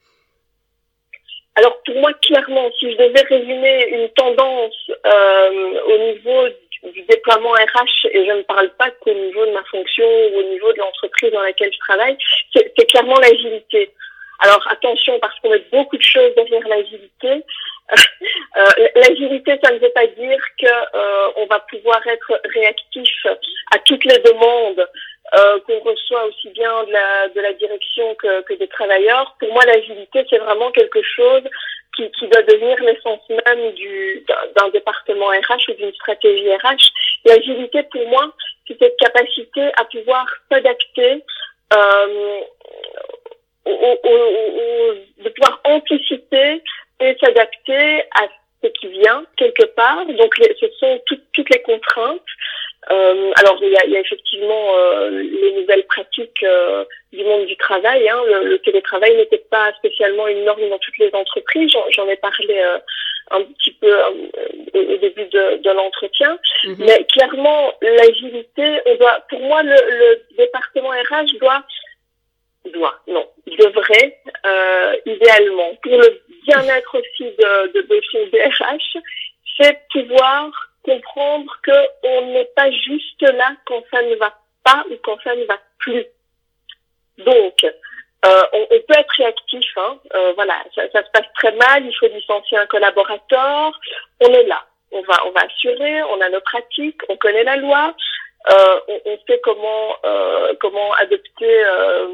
Alors pour moi clairement, si je devais résumer une tendance euh, au niveau du déploiement RH, et je ne parle pas qu'au niveau de ma fonction ou au niveau de l'entreprise dans laquelle je travaille, c'est clairement l'agilité. Alors attention parce qu'on met beaucoup de choses derrière l'agilité. Euh, l'agilité, ça ne veut pas dire que euh, on va pouvoir être réactif à toutes les demandes euh, qu'on reçoit aussi bien de la, direction que, des travailleurs. Pour moi, l'agilité, c'est vraiment quelque chose qui, doit devenir l'essence même du, d'un département RH ou d'une stratégie RH. L'agilité, pour moi, c'est cette capacité à pouvoir s'adapter euh, de pouvoir anticiper et s'adapter à ce qui vient quelque part. Donc ce sont toutes les contraintes Euh, alors il y a, il y a effectivement euh, les nouvelles pratiques euh, du monde du travail. Hein. Le, le, télétravail n'était pas spécialement une norme dans toutes les entreprises. J'en ai parlé un petit peu au début de, de l'entretien. Mhm. Mais clairement, l'agilité, on doit, pour moi, le, le département RH doit doit, non, devrait, idéalement, pour le bien-être aussi de, de, de son DRH, c'est pouvoir comprendre qu'on n'est pas juste là quand ça ne va pas ou quand ça ne va plus. Donc, euh, on, peut être réactif, hein, euh, voilà, ça, ça, se passe très mal, il faut licencier un collaborateur, on est là, on va, on va assurer, on a nos pratiques, on connaît la loi, euh, on, on, sait comment, euh, comment adopter euh,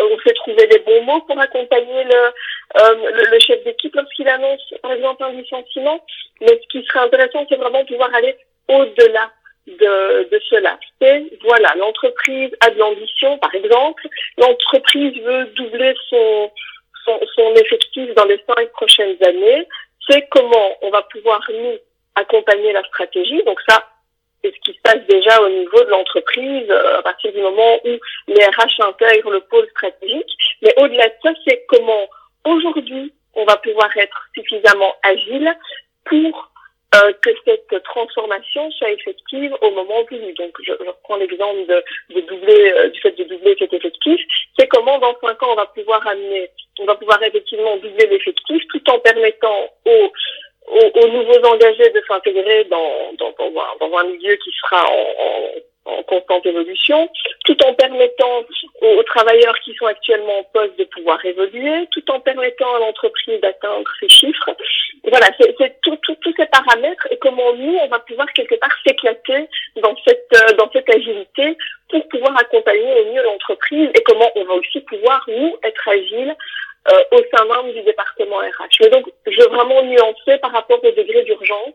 on sait trouver les bons mots pour accompagner le, euh, le, le, chef d'équipe lorsqu'il annonce, par exemple, un licenciement. Mais ce qui serait intéressant, c'est vraiment pouvoir aller au-delà de, de cela. C'est, voilà, l'entreprise a de l'ambition, par exemple. L'entreprise veut doubler son, son, son effectif dans les cinq prochaines années. C'est comment on va pouvoir, nous, accompagner la stratégie. Donc ça, c'est ce qui se passe déjà au niveau de l'entreprise euh, à partir du moment où les RH intègrent le pôle stratégique. Mais au-delà de ça, c'est comment aujourd'hui on va pouvoir être suffisamment agile pour euh, que cette transformation soit effective au moment voulu. Donc, je, je reprends l'exemple de, de, doubler, euh, du fait de doubler cet effectif. C'est comment dans cinq ans on va pouvoir amener, on va pouvoir effectivement doubler l'effectif tout en permettant aux aux, aux, nouveaux engagés de s'intégrer dans, dans, dans, un, dans, un, milieu qui sera en, en, en, constante évolution, tout en permettant aux, travailleurs qui sont actuellement en poste de pouvoir évoluer, tout en permettant à l'entreprise d'atteindre ses chiffres. voilà, c'est tous ces paramètres et comment nous, on va pouvoir quelque part s'éclater dans cette, euh, dans cette agilité pour pouvoir accompagner au mieux l'entreprise et comment on va aussi pouvoir, nous, être agile euh, au sein même du département RH. Mais donc, je veux vraiment nuancer par rapport au degré d'urgence,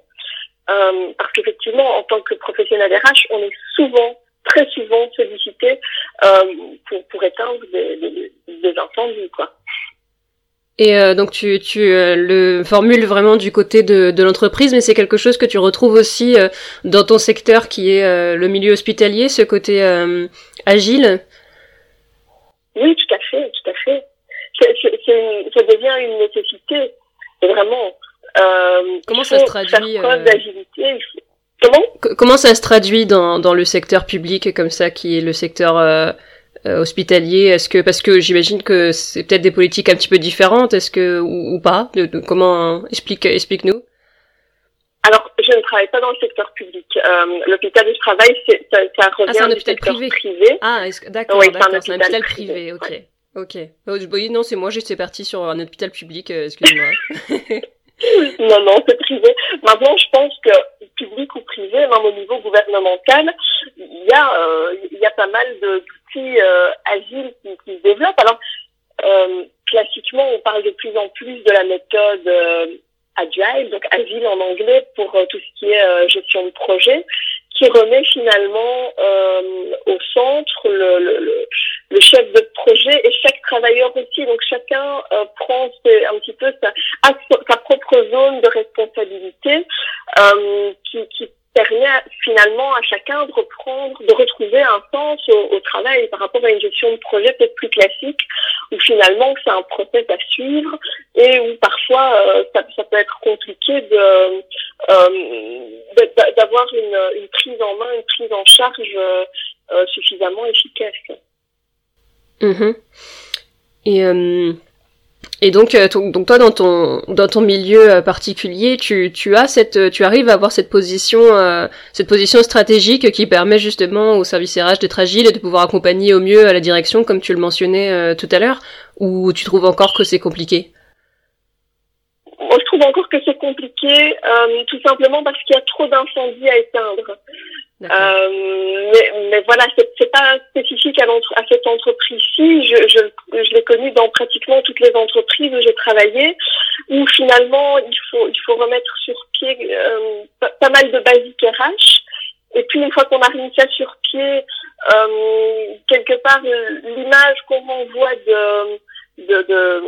euh, parce qu'effectivement, en tant que professionnel RH, on est souvent, très souvent sollicité euh, pour, pour éteindre des, des, des incendies, quoi. Et euh, donc tu, tu euh, le formules vraiment du côté de, de l'entreprise, mais c'est quelque chose que tu retrouves aussi euh, dans ton secteur qui est le milieu hospitalier, ce côté agile? Oui, tout à fait, tout à fait ça devient une nécessité, vraiment. Euh, Comment ça se traduit euh... Comment? Comment ça se traduit dans, dans le secteur public comme ça, qui est le secteur euh, euh, hospitalier? Est-ce que parce que j'imagine que c'est peut-être des politiques un petit peu différentes, est-ce que ou, ou pas? De, de, Comment explique explique-nous alors, je ne travaille pas dans le secteur public. Euh, l'hôpital où je travaille, c'est, ça, ça revient ah, c'est un hôpital privé. privé. Ah, d'accord, oui, c'est un hôpital, privé, privé. ok. Ok. Oh, non, c'est moi, j'étais partie sur un hôpital public, euh, excusez-moi. non, non, c'est privé. Maintenant, je pense que public ou privé, même au niveau gouvernemental, il y a, euh, il y a pas mal d'outils euh, agiles qui, se développent. Alors, euh, classiquement, on parle de plus en plus de la méthode euh, agile, donc agile en anglais pour tout ce qui est gestion de projet qui remet finalement au centre le, le, le, chef de projet et chaque travailleur aussi. Donc chacun euh, prend un petit peu sa, sa propre zone de responsabilité euh, qui, qui permet finalement à chacun de reprendre, de retrouver un sens au, au, travail par rapport à une gestion de projet peut-être plus classique, où finalement c'est un process à suivre et où parfois euh, ça, ça, peut être compliqué de euh, d'avoir une, une, prise en main, une prise en charge euh, suffisamment efficace. Mmh. Et euh, et donc, euh, donc toi dans ton dans ton milieu euh, particulier, tu, tu as cette tu arrives à avoir cette position cette position stratégique qui permet justement au service RH d'être agile et de pouvoir accompagner au mieux la direction comme tu le mentionnais tout à l'heure ou tu trouves encore que c'est compliqué? Je trouve encore que c'est compliqué tout simplement parce qu'il y a trop d'incendies à éteindre. Euh, mais, mais, voilà, c'est pas spécifique à, à cette entreprise-ci. Je, je, je l'ai connue dans pratiquement toutes les entreprises où j'ai travaillé, où finalement il faut il faut remettre sur pied euh, pas, mal de basiques RH. Et puis une fois qu'on a remis ça sur pied, euh, quelque part l'image qu'on renvoie de, de, de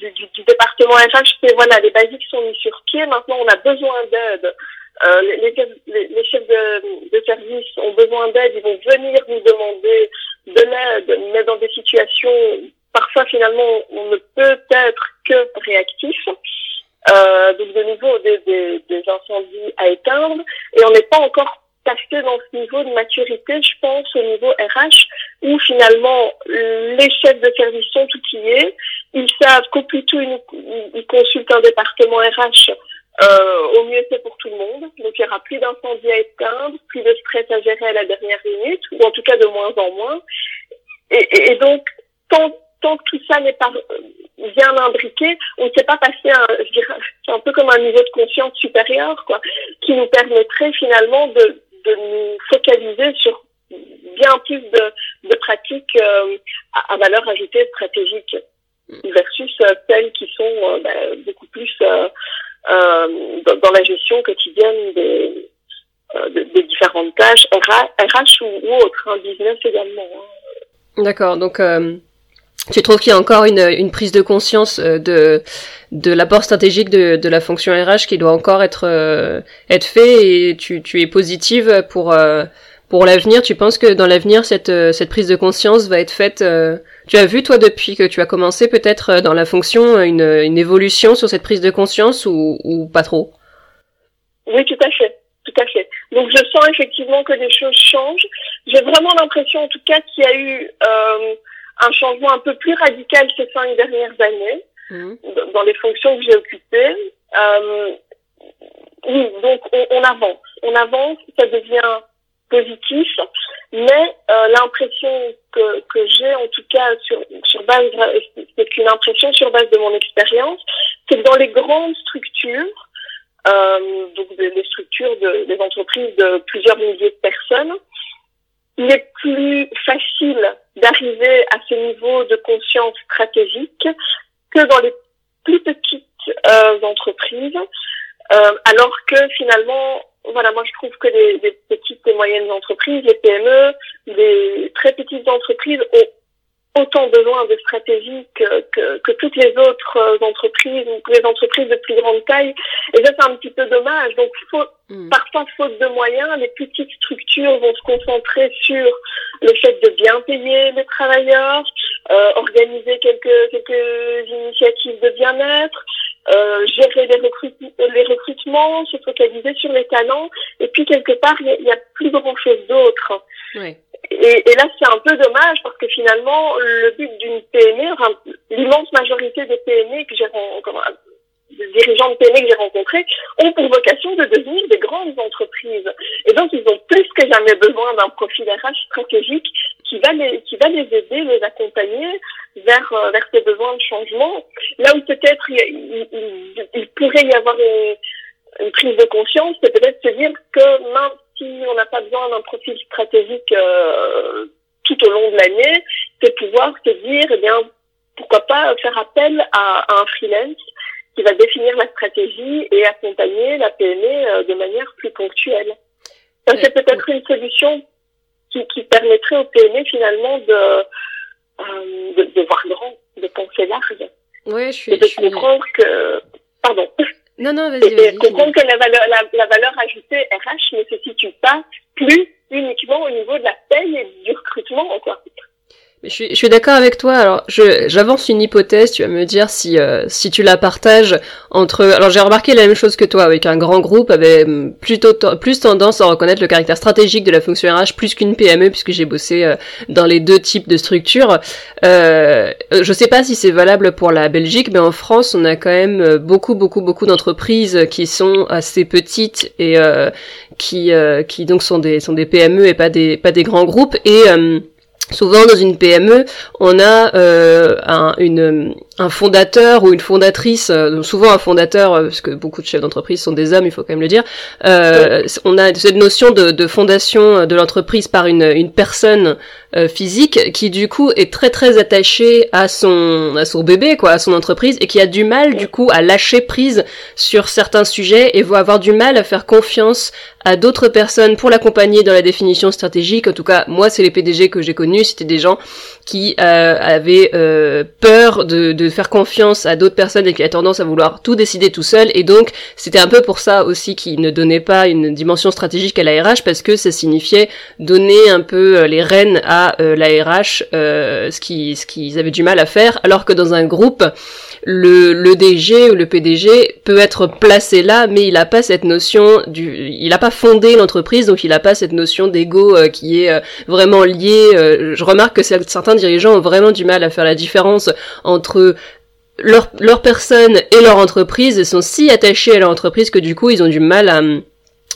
du, du, département RH, c'est voilà, les basiques sont mis sur pied. Maintenant, on a besoin d'aide euh, les, les, chefs de, de service ont besoin d'aide, ils vont venir nous demander de l'aide, mais dans des situations, parfois finalement, on ne peut être que réactif. Euh, donc de nouveau des, des, des, incendies à éteindre. Et on n'est pas encore passé dans ce niveau de maturité, je pense, au niveau RH, où finalement les chefs de service sont outillés, ils savent qu'au plus tôt ils, ils, consultent un département RH, euh, au mieux c'est pour tout le monde. Donc il y aura plus d'incendies à éteindre, plus de stress à gérer à la dernière minute, ou en tout cas de moins en moins. Et, et, et donc tant tant que tout ça n'est pas euh, bien imbriqué, on ne sait pas passer un, je dirais, c'est un peu comme un niveau de conscience supérieur, quoi, qui nous permettrait finalement de, de nous focaliser sur bien plus de, de pratiques euh, à, valeur ajoutée stratégique versus euh, celles qui sont bah, beaucoup plus dans, dans, la gestion quotidienne des, des différentes tâches, RH, ou, ou autres, hein, business également. Hein. D'accord, donc tu trouves qu'il y a encore une, une prise de conscience euh, de, de l'apport stratégique de, de la fonction RH qui doit encore être, euh, être fait et tu, tu es positive pour, euh, pour l'avenir? Tu penses que dans l'avenir, cette, cette prise de conscience va être faite Tu as vu, toi, depuis que tu as commencé peut-être dans la fonction, une, une évolution sur cette prise de conscience ou, ou pas trop? Oui, tout à fait. Tout à fait. Donc je sens effectivement que les choses changent. J'ai vraiment l'impression, en tout cas, qu'il y a eu un changement un peu plus radical ces cinq dernières années mmh. dans les fonctions que j'ai occupées. Euh, oui, donc on, on, avance, on avance, ça devient positif, mais euh, l'impression que, que j'ai, en tout cas sur, sur base, c'est une impression sur base de mon expérience, c'est que dans les grandes structures, euh, donc des, des structures de, des entreprises de plusieurs milliers de personnes, il est plus facile d'arriver à ce niveau de conscience stratégique que dans les plus petites euh, entreprises, euh, alors que finalement, voilà, moi je trouve que les, les, petites et moyennes entreprises, les PME, les très petites entreprises ont autant besoin de stratégie que, que, que, toutes les autres euh, entreprises ou les entreprises de plus grande taille. Et ça, c'est un petit peu dommage. Donc, faut, mm. parfois, faute de moyens, les petites structures vont se concentrer sur le fait de bien payer les travailleurs, euh, organiser quelques, quelques initiatives de bien-être, euh, gérer les, recrut les recrutements, se focaliser sur les talents. Et puis, quelque part, il n'y a, a, plus grand-chose d'autre. Oui. Et, et, là, c'est un peu dommage parce que finalement, le but d'une PME, enfin, l'immense majorité des PME que j'ai dirigeants de PME que j'ai rencontrés ont pour vocation de devenir des grandes entreprises. Et donc, ils ont plus que jamais besoin d'un profil RH stratégique qui va les, qui va les aider, les accompagner vers, euh, vers ces besoins de changement. Là où peut-être il, pourrait y avoir une, une prise de conscience, c'est peut-être se dire que maintenant, si on n'a pas besoin d'un profil stratégique euh, tout au long de l'année, c'est pouvoir se dire, eh bien, pourquoi pas faire appel à, un freelance qui va définir la stratégie et accompagner la PME euh, de manière plus ponctuelle. Ça, c'est peut-être une solution qui, qui, permettrait aux PME finalement de, euh, de, de, voir grand, de penser large. Oui, je suis. Et de comprendre que. Pardon. Non, non, vas-y. Et, comprendre que la valeur, la, la, valeur ajoutée RH ne se situe pas plus uniquement au niveau de la paye et du recrutement, quoi. Je suis, je suis d'accord avec toi. Alors, j'avance une hypothèse. Tu vas me dire si, euh, si tu la partages entre. Alors, j'ai remarqué la même chose que toi, avec un grand groupe avait hum, plutôt plus tendance à reconnaître le caractère stratégique de la fonction RH plus qu'une PME, puisque j'ai bossé euh, dans les deux types de structures. Euh, je sais pas si c'est valable pour la Belgique, mais en France, on a quand même euh, beaucoup, beaucoup, beaucoup d'entreprises qui sont assez petites et qui, qui donc sont des, sont des PME et pas des, pas des grands groupes et Souvent dans une PME, on a euh, un, une, un fondateur ou une fondatrice, euh, souvent un fondateur, euh, parce que beaucoup de chefs d'entreprise sont des hommes, il faut quand même le dire. Euh, on a cette notion de, de fondation de l'entreprise par une, une personne euh, physique qui du coup est très très attachée à son à son bébé, quoi, à son entreprise, et qui a du mal du coup à lâcher prise sur certains sujets et va avoir du mal à faire confiance à d'autres personnes pour l'accompagner dans la définition stratégique. En tout cas, moi, c'est les PDG que j'ai connus, c'était des gens qui euh, avait euh, peur de, faire confiance à d'autres personnes et qui a tendance à vouloir tout décider tout seul. Et donc, c'était un peu pour ça aussi qu'il ne donnait pas une dimension stratégique à la RH parce que ça signifiait donner un peu euh, les rênes à la ce qu'ils ce qu'ils avaient du mal à faire, alors que dans un groupe, le, le DG ou le PDG peut être placé là, mais il n'a pas cette notion du, il n'a pas fondé l'entreprise, donc il n'a pas cette notion d'ego qui est vraiment liée. je remarque que certains dirigeants ont vraiment du mal à faire la différence entre leur, leur personne et leur entreprise et sont si attachés à leur entreprise que du coup ils ont du mal à,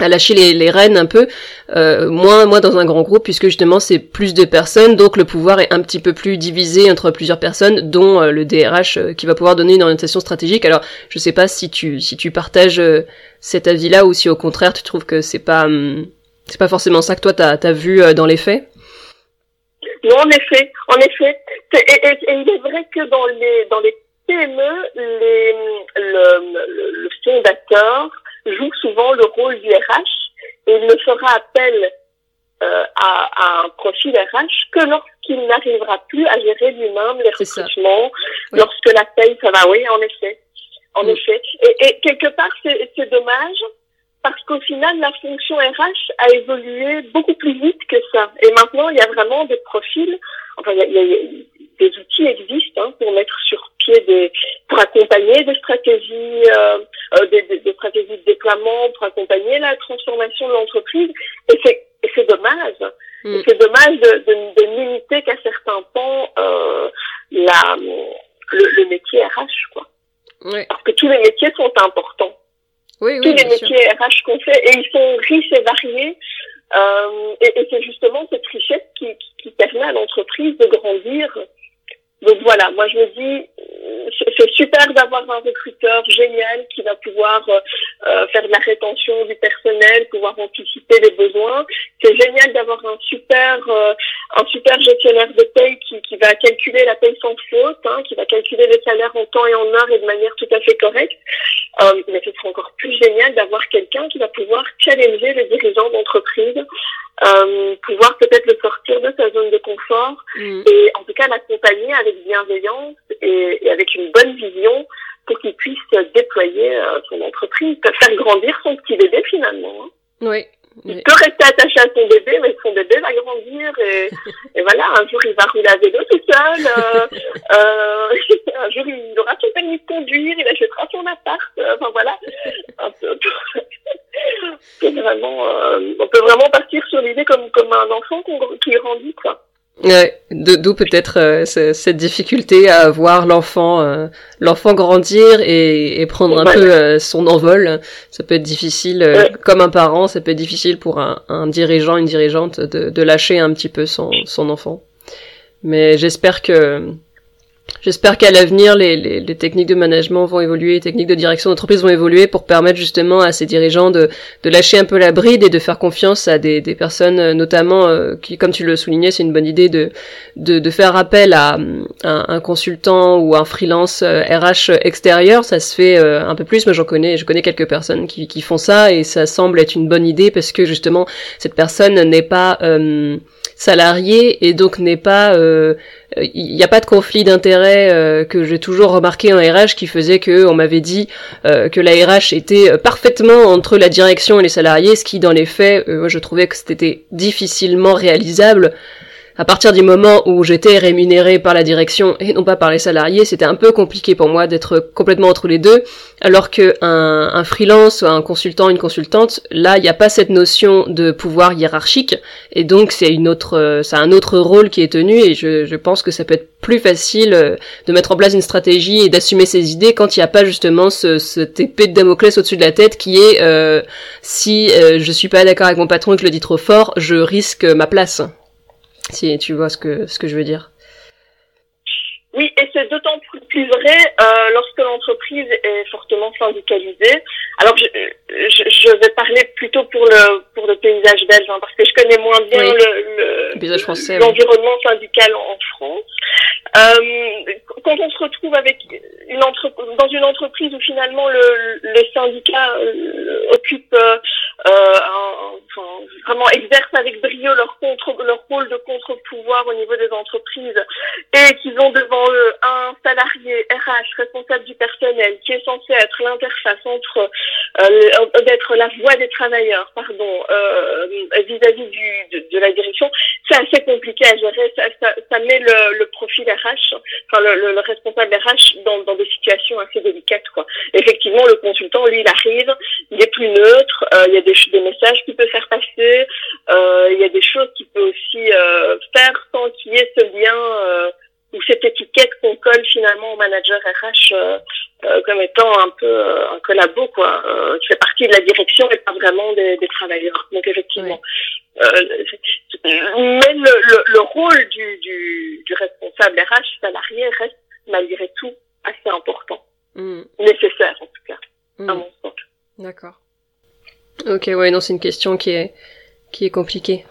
à lâcher les, les rênes un peu, euh, moins, moins dans un grand groupe, puisque justement c'est plus de personnes, donc le pouvoir est un petit peu plus divisé entre plusieurs personnes, dont euh, le DRH euh, qui va pouvoir donner une orientation stratégique. Alors je sais pas si tu, si tu partages euh, cet avis-là ou si au contraire tu trouves que c'est pas, hum, c'est pas forcément ça que toi t'as as vu dans les faits. Non, en effet, en effet. Et, il est vrai que dans les dans les PME, les, le, le, fondateur joue souvent le rôle du RH et il ne fera appel euh, à, à, un profil RH que lorsqu'il n'arrivera plus à gérer lui-même les recrutements, lorsque la paye, ça va, oui, en effet. En effet. Et, et quelque part, c'est dommage parce qu'au final, la fonction RH a évolué beaucoup plus vite que ça. Et maintenant, il y a vraiment des profils, enfin, il y a, des outils existent hein, pour mettre sur pied des, pour accompagner des stratégies, euh, euh des, des, stratégies de déploiement, pour accompagner la transformation de l'entreprise. Et c'est, c'est dommage. Mm. C'est dommage de, de, de limiter qu'à certains pans euh, la, le, le métier RH, quoi. Parce que tous les métiers sont importants. Oui, tous les métiers RH qu'on fait, et ils sont riches et variés. Euh, et, et c'est justement cette richesse qui, qui, qui permet à l'entreprise de grandir donc voilà, moi je me dis, c'est super d'avoir un recruteur génial qui va pouvoir euh, euh, faire de la rétention du personnel, pouvoir anticiper les besoins. C'est génial d'avoir un super euh, un super gestionnaire de paye qui, qui va calculer la paye sans faute, hein, qui va calculer les salaires en temps et en heure et de manière tout à fait correcte. mais ce sera encore plus génial d'avoir quelqu'un qui va pouvoir challenger les dirigeants d'entreprise euh, pouvoir peut-être le sortir de sa zone de confort mm. et en tout cas l'accompagner avec bienveillance et, et, avec une bonne vision pour qu'il puisse déployer euh, son entreprise, faire grandir son petit bébé finalement. Hein. Oui. Il peut rester attaché à son bébé, mais son bébé va grandir et, et voilà, un jour il va rouler à vélo tout seul, euh, euh, un jour il aura son permis de conduire, il achètera son appart, euh, enfin voilà. Vraiment, euh, on peut vraiment partir sur l'idée comme, comme un enfant qui grandit, quoi. Ouais, d'où peut-être euh, cette difficulté à voir l'enfant euh, l'enfant grandir et, et prendre un peu euh, son envol. Ça peut être difficile, comme un parent, ça peut être difficile pour un, un dirigeant, une dirigeante de, de, lâcher un petit peu son, son enfant. Mais j'espère que J'espère qu'à l'avenir, les, les, les, techniques de management vont évoluer, les techniques de direction d'entreprise vont évoluer pour permettre justement à ces dirigeants de, de, lâcher un peu la bride et de faire confiance à des, des personnes, euh, notamment, euh, qui, comme tu le soulignais, c'est une bonne idée de, de, de faire appel à, un consultant ou un freelance RH euh, extérieur. Ça se fait un peu plus, mais j'en connais, je connais quelques personnes qui, qui, font ça et ça semble être une bonne idée parce que justement, cette personne n'est pas salarié et donc n'est pas il euh, n'y a pas de conflit d'intérêt euh, que j'ai toujours remarqué en RH qui faisait que on m'avait dit euh, que la RH était parfaitement entre la direction et les salariés, ce qui dans les faits, moi je trouvais que c'était difficilement réalisable à partir du moment où j'étais rémunéré par la direction et non pas par les salariés, c'était un peu compliqué pour moi d'être complètement entre les deux, alors que un, un freelance, un consultant, une consultante, là, il n'y a pas cette notion de pouvoir hiérarchique, et donc c'est une autre, un autre rôle qui est tenu, et je, je, pense que ça peut être plus facile euh, de mettre en place une stratégie et d'assumer ses idées quand il n'y a pas justement ce, cette épée de Damoclès au-dessus de la tête qui est euh, si euh, je suis pas d'accord avec mon patron et que je le dis trop fort, je risque ma place. Si tu vois ce que, ce que je veux dire. Oui, et c'est d'autant plus vrai euh, lorsque l'entreprise est fortement syndicalisée. Alors, je, je, je, vais parler plutôt pour le pour le paysage belge, hein, parce que je connais moins bien le, le l'environnement syndical en France. Euh, quand on se retrouve avec une dans une entreprise où finalement le, le syndicat euh, occupe euh, un, enfin, vraiment exercent avec brio leur contre leur rôle de contre-pouvoir au niveau des entreprises et qu'ils ont devant eux un salarié RH responsable du personnel qui est censé être l'interface entre euh, d'être la voix des travailleurs pardon vis-à-vis du de, de, la direction c'est assez compliqué à gérer ça, ça, ça met le, le, profil RH enfin le, le, responsable RH dans, des situations assez délicates quoi. Effectivement le consultant lui il arrive il est plus neutre euh, il y a des, messages qu'il peut faire passer euh, il y a des choses qu'il peut aussi euh, faire sans qu'il y ait ce lien ou cette étiquette qu'on colle finalement au manager RH euh, euh, comme étant un peu euh, un collabo quoi, qui fait partie de la direction et pas vraiment des, des travailleurs. Donc effectivement, oui. mais le, le, le, rôle du, du, du responsable RH salarié reste malgré tout assez important, mm. nécessaire en tout cas, mm. à mon sens. D'accord. Ok, ouais, non, c'est une question qui est qui est compliquée.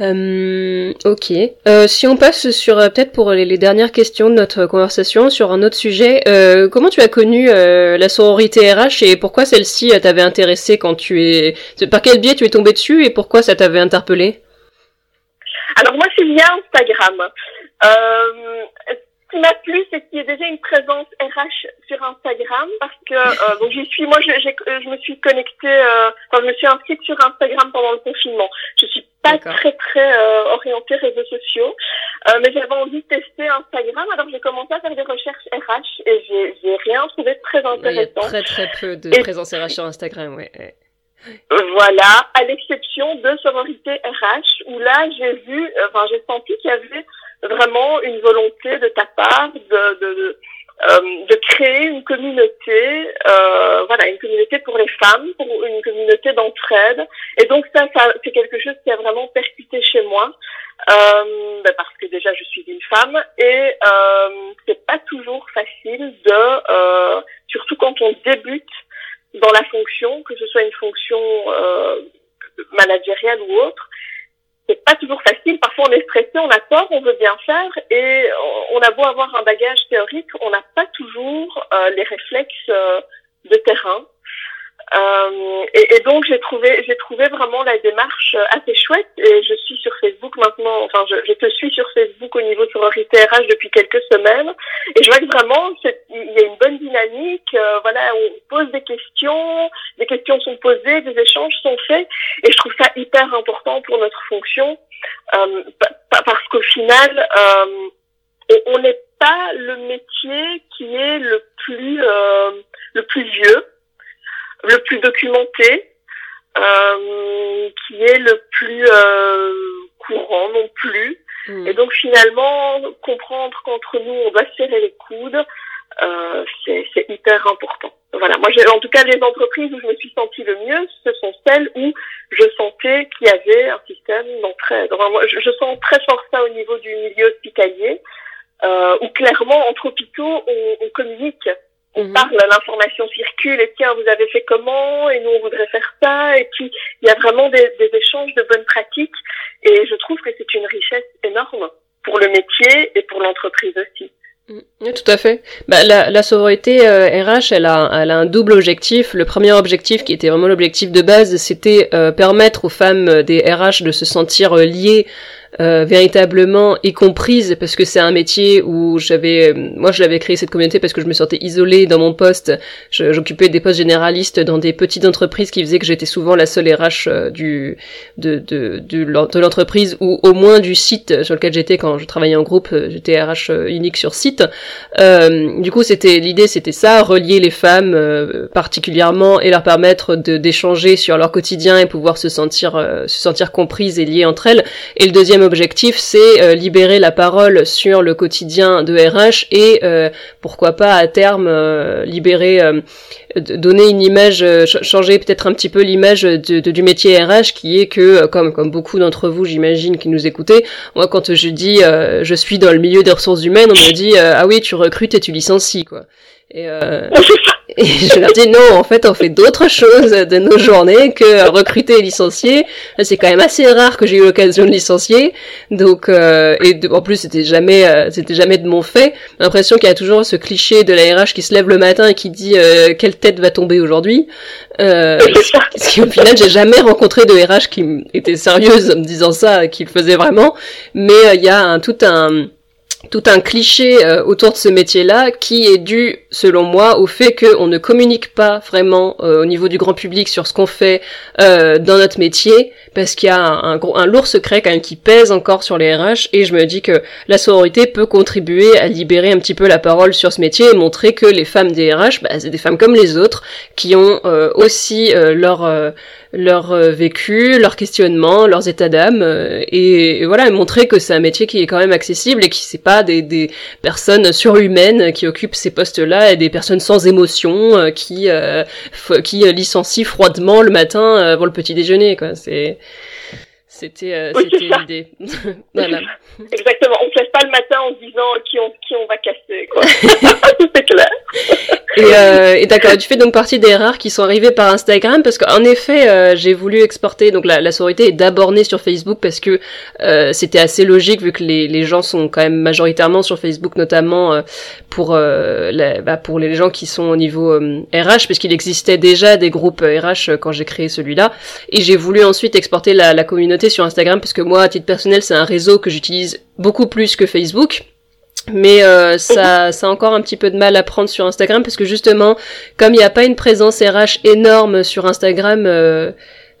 Euh, ok. Euh, si on passe sur euh, peut-être pour les, dernières questions de notre conversation sur un autre sujet, euh, comment tu as connu euh, la sororité RH et pourquoi celle-ci t'avait intéressé quand tu es, par quel biais tu es tombé dessus et pourquoi ça t'avait interpellé Alors moi c'est via Instagram. ce qui m'a plu, c'est qu'il y ait déjà une présence RH sur Instagram parce que euh, donc j'y suis. Moi, je, je me suis connectée, euh, enfin, je me suis inscrite sur Instagram pendant le confinement. Je suis pas très très euh, orientée réseaux sociaux, euh, mais j'avais envie de tester Instagram. Alors j'ai commencé à faire des recherches RH et j'ai j'ai rien trouvé de très intéressant. Il y a très très peu de et, présence RH sur Instagram, ouais. ouais. Voilà, à l'exception de sororité RH, où là j'ai vu, enfin j'ai senti qu'il y avait vraiment une volonté de ta part de, de, de, euh, de créer une communauté, euh, voilà, une communauté pour les femmes, pour une communauté d'entraide. Et donc ça, ça c'est quelque chose qui a vraiment percuté chez moi, euh, ben parce que déjà je suis une femme et euh, c'est pas toujours facile de, euh, surtout quand on débute dans la fonction, que ce soit une fonction euh, managériale ou autre, c'est pas toujours facile. Parfois, on est stressé, on a peur, on veut bien faire, et on a beau avoir un bagage théorique, on n'a pas toujours euh, les réflexes euh, de terrain. Euh, et, donc j'ai trouvé j'ai trouvé vraiment la démarche assez chouette. Et je suis sur Facebook maintenant enfin je, je te suis sur Facebook au niveau sororité RH depuis quelques semaines. Et je vois que vraiment il y a une bonne dynamique euh, voilà on pose des questions des questions sont posées des échanges sont faits. Et je trouve ça hyper important pour notre fonction euh, parce qu'au final on n'est pas le métier qui est le plus le plus vieux le plus documenté, euh, qui est le plus euh, courant non plus. Mmh. Et donc finalement, comprendre qu'entre nous, on doit serrer les coudes, euh, c'est hyper important. Voilà, moi, en tout cas, les entreprises où je me suis sentie le mieux, ce sont celles où je sentais qu'il y avait un système d'entraide. Enfin, moi, je, je, sens très fort ça au niveau du milieu hospitalier, euh, où clairement, entre hôpitaux, on, on communique on mmh. parle, l'information circule, et tiens, vous avez fait comment, et nous on voudrait faire ça, et puis il y a vraiment des, des échanges de bonnes pratiques, et je trouve que c'est une richesse énorme pour le métier et pour l'entreprise aussi. Oui, tout à fait. Bah, la, la sororité euh, RH, elle a, elle a un double objectif. Le premier objectif, qui était vraiment l'objectif de base, c'était euh, permettre aux femmes des RH de se sentir euh, liées euh, véritablement y comprise parce que c'est un métier où j'avais euh, moi je l'avais créé cette communauté parce que je me sentais isolée dans mon poste. J'occupais des postes généralistes dans des petites entreprises qui faisaient que j'étais souvent la seule RH euh, du de de, de, de l'entreprise ou au moins du site sur lequel j'étais quand je travaillais en groupe. J'étais RH unique sur site. Euh, du coup c'était l'idée c'était ça relier les femmes euh, particulièrement et leur permettre de d'échanger sur leur quotidien et pouvoir se sentir se sentir comprises et liées entre elles. Et le deuxième objectif, c'est euh, libérer la parole sur le quotidien de RH et euh, pourquoi pas à terme euh, libérer, donner une image, changer peut-être un petit peu l'image du métier RH qui est que, comme comme beaucoup d'entre vous, j'imagine, qui nous écoutez, moi quand je dis je suis dans le milieu des ressources humaines, on me dit ah oui tu recrutes et tu licencies quoi. Et, euh, et je leur dis non, en fait, on fait d'autres choses de nos journées que recruter et licencier. C'est quand même assez rare que j'ai eu l'occasion de licencier. Donc, euh, et en plus, c'était jamais, euh, c'était jamais de mon fait. L'impression qu'il y a toujours ce cliché de la RH qui se lève le matin et qui dit euh, quelle tête va tomber aujourd'hui. Euh, ce qui, au final, j'ai jamais rencontré de RH qui était sérieuse en me disant ça, qui le faisait vraiment. Mais euh, il y a un, tout un tout un cliché euh, autour de ce métier-là qui est dû, selon moi, au fait qu'on ne communique pas vraiment euh, au niveau du grand public sur ce qu'on fait euh, dans notre métier, parce qu'il y a un, un lourd secret quand même qui pèse encore sur les RH, et je me dis que la sororité peut contribuer à libérer un petit peu la parole sur ce métier et montrer que les femmes des RH, bah, c'est des femmes comme les autres, qui ont aussi leur leur vécu, leur questionnement, leurs états d'âme, et, et, voilà, montrer que c'est un métier qui est quand même accessible et qui c'est pas des, des personnes surhumaines qui occupent ces postes-là et des personnes sans émotion euh, qui euh, qui licencient froidement le matin avant le petit déjeuner quoi. C'est c'était euh, l'idée. voilà. Exactement. On ne se lève pas le matin en se disant qui on, qui on va casser. C'est clair. Et, euh, et d'accord, tu fais donc partie des rares qui sont arrivés par Instagram parce qu'en effet, euh, j'ai voulu exporter. Donc la, la sororité est d'abord née sur Facebook parce que euh, c'était assez logique vu que les, les gens sont quand même majoritairement sur Facebook, notamment euh, pour la, bah, pour les gens qui sont au niveau RH, puisqu'il existait déjà des groupes RH quand j'ai créé celui-là. Et j'ai voulu ensuite exporter la, la communauté sur Instagram parce que moi, à titre personnel, c'est un réseau que j'utilise beaucoup plus que Facebook. Mais euh, ça, ça a encore un petit peu de mal à prendre sur Instagram parce que justement, comme il n'y a pas une présence RH énorme sur Instagram, euh,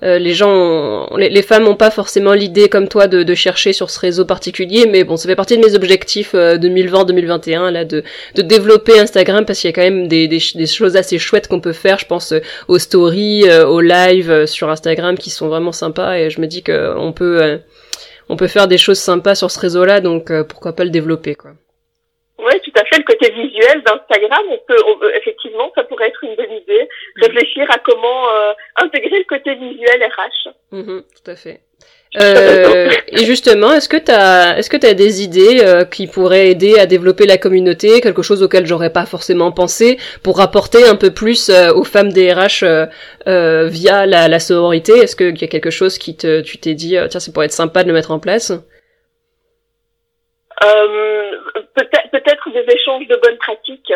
euh, les gens, les, femmes n'ont pas forcément l'idée comme toi de, chercher sur ce réseau particulier. Mais bon, ça fait partie de mes objectifs 2020-2021 là de, développer Instagram parce qu'il y a quand même des, choses assez chouettes qu'on peut faire. Je pense aux stories, aux lives sur Instagram qui sont vraiment sympas et je me dis que on peut on peut faire des choses sympas sur ce réseau-là, donc pourquoi pas le développer quoi. Fait. Le côté visuel d'Instagram, on peut, effectivement, ça pourrait être une bonne idée. Réfléchir à comment euh, intégrer le côté visuel RH. Mm-hmm, tout à fait. Euh, et justement, est-ce que tu as, est-ce que tu des idées euh, qui pourraient aider à développer la communauté, quelque chose auquel j'aurais pas forcément pensé, pour apporter un peu plus euh, aux femmes des RH euh, via la, la sororité? Est-ce qu'il y a quelque chose qui te, tu t'es dit, tiens, ça pourrait être sympa de le mettre en place? Euh, peut-être peut-être des échanges de bonnes pratiques.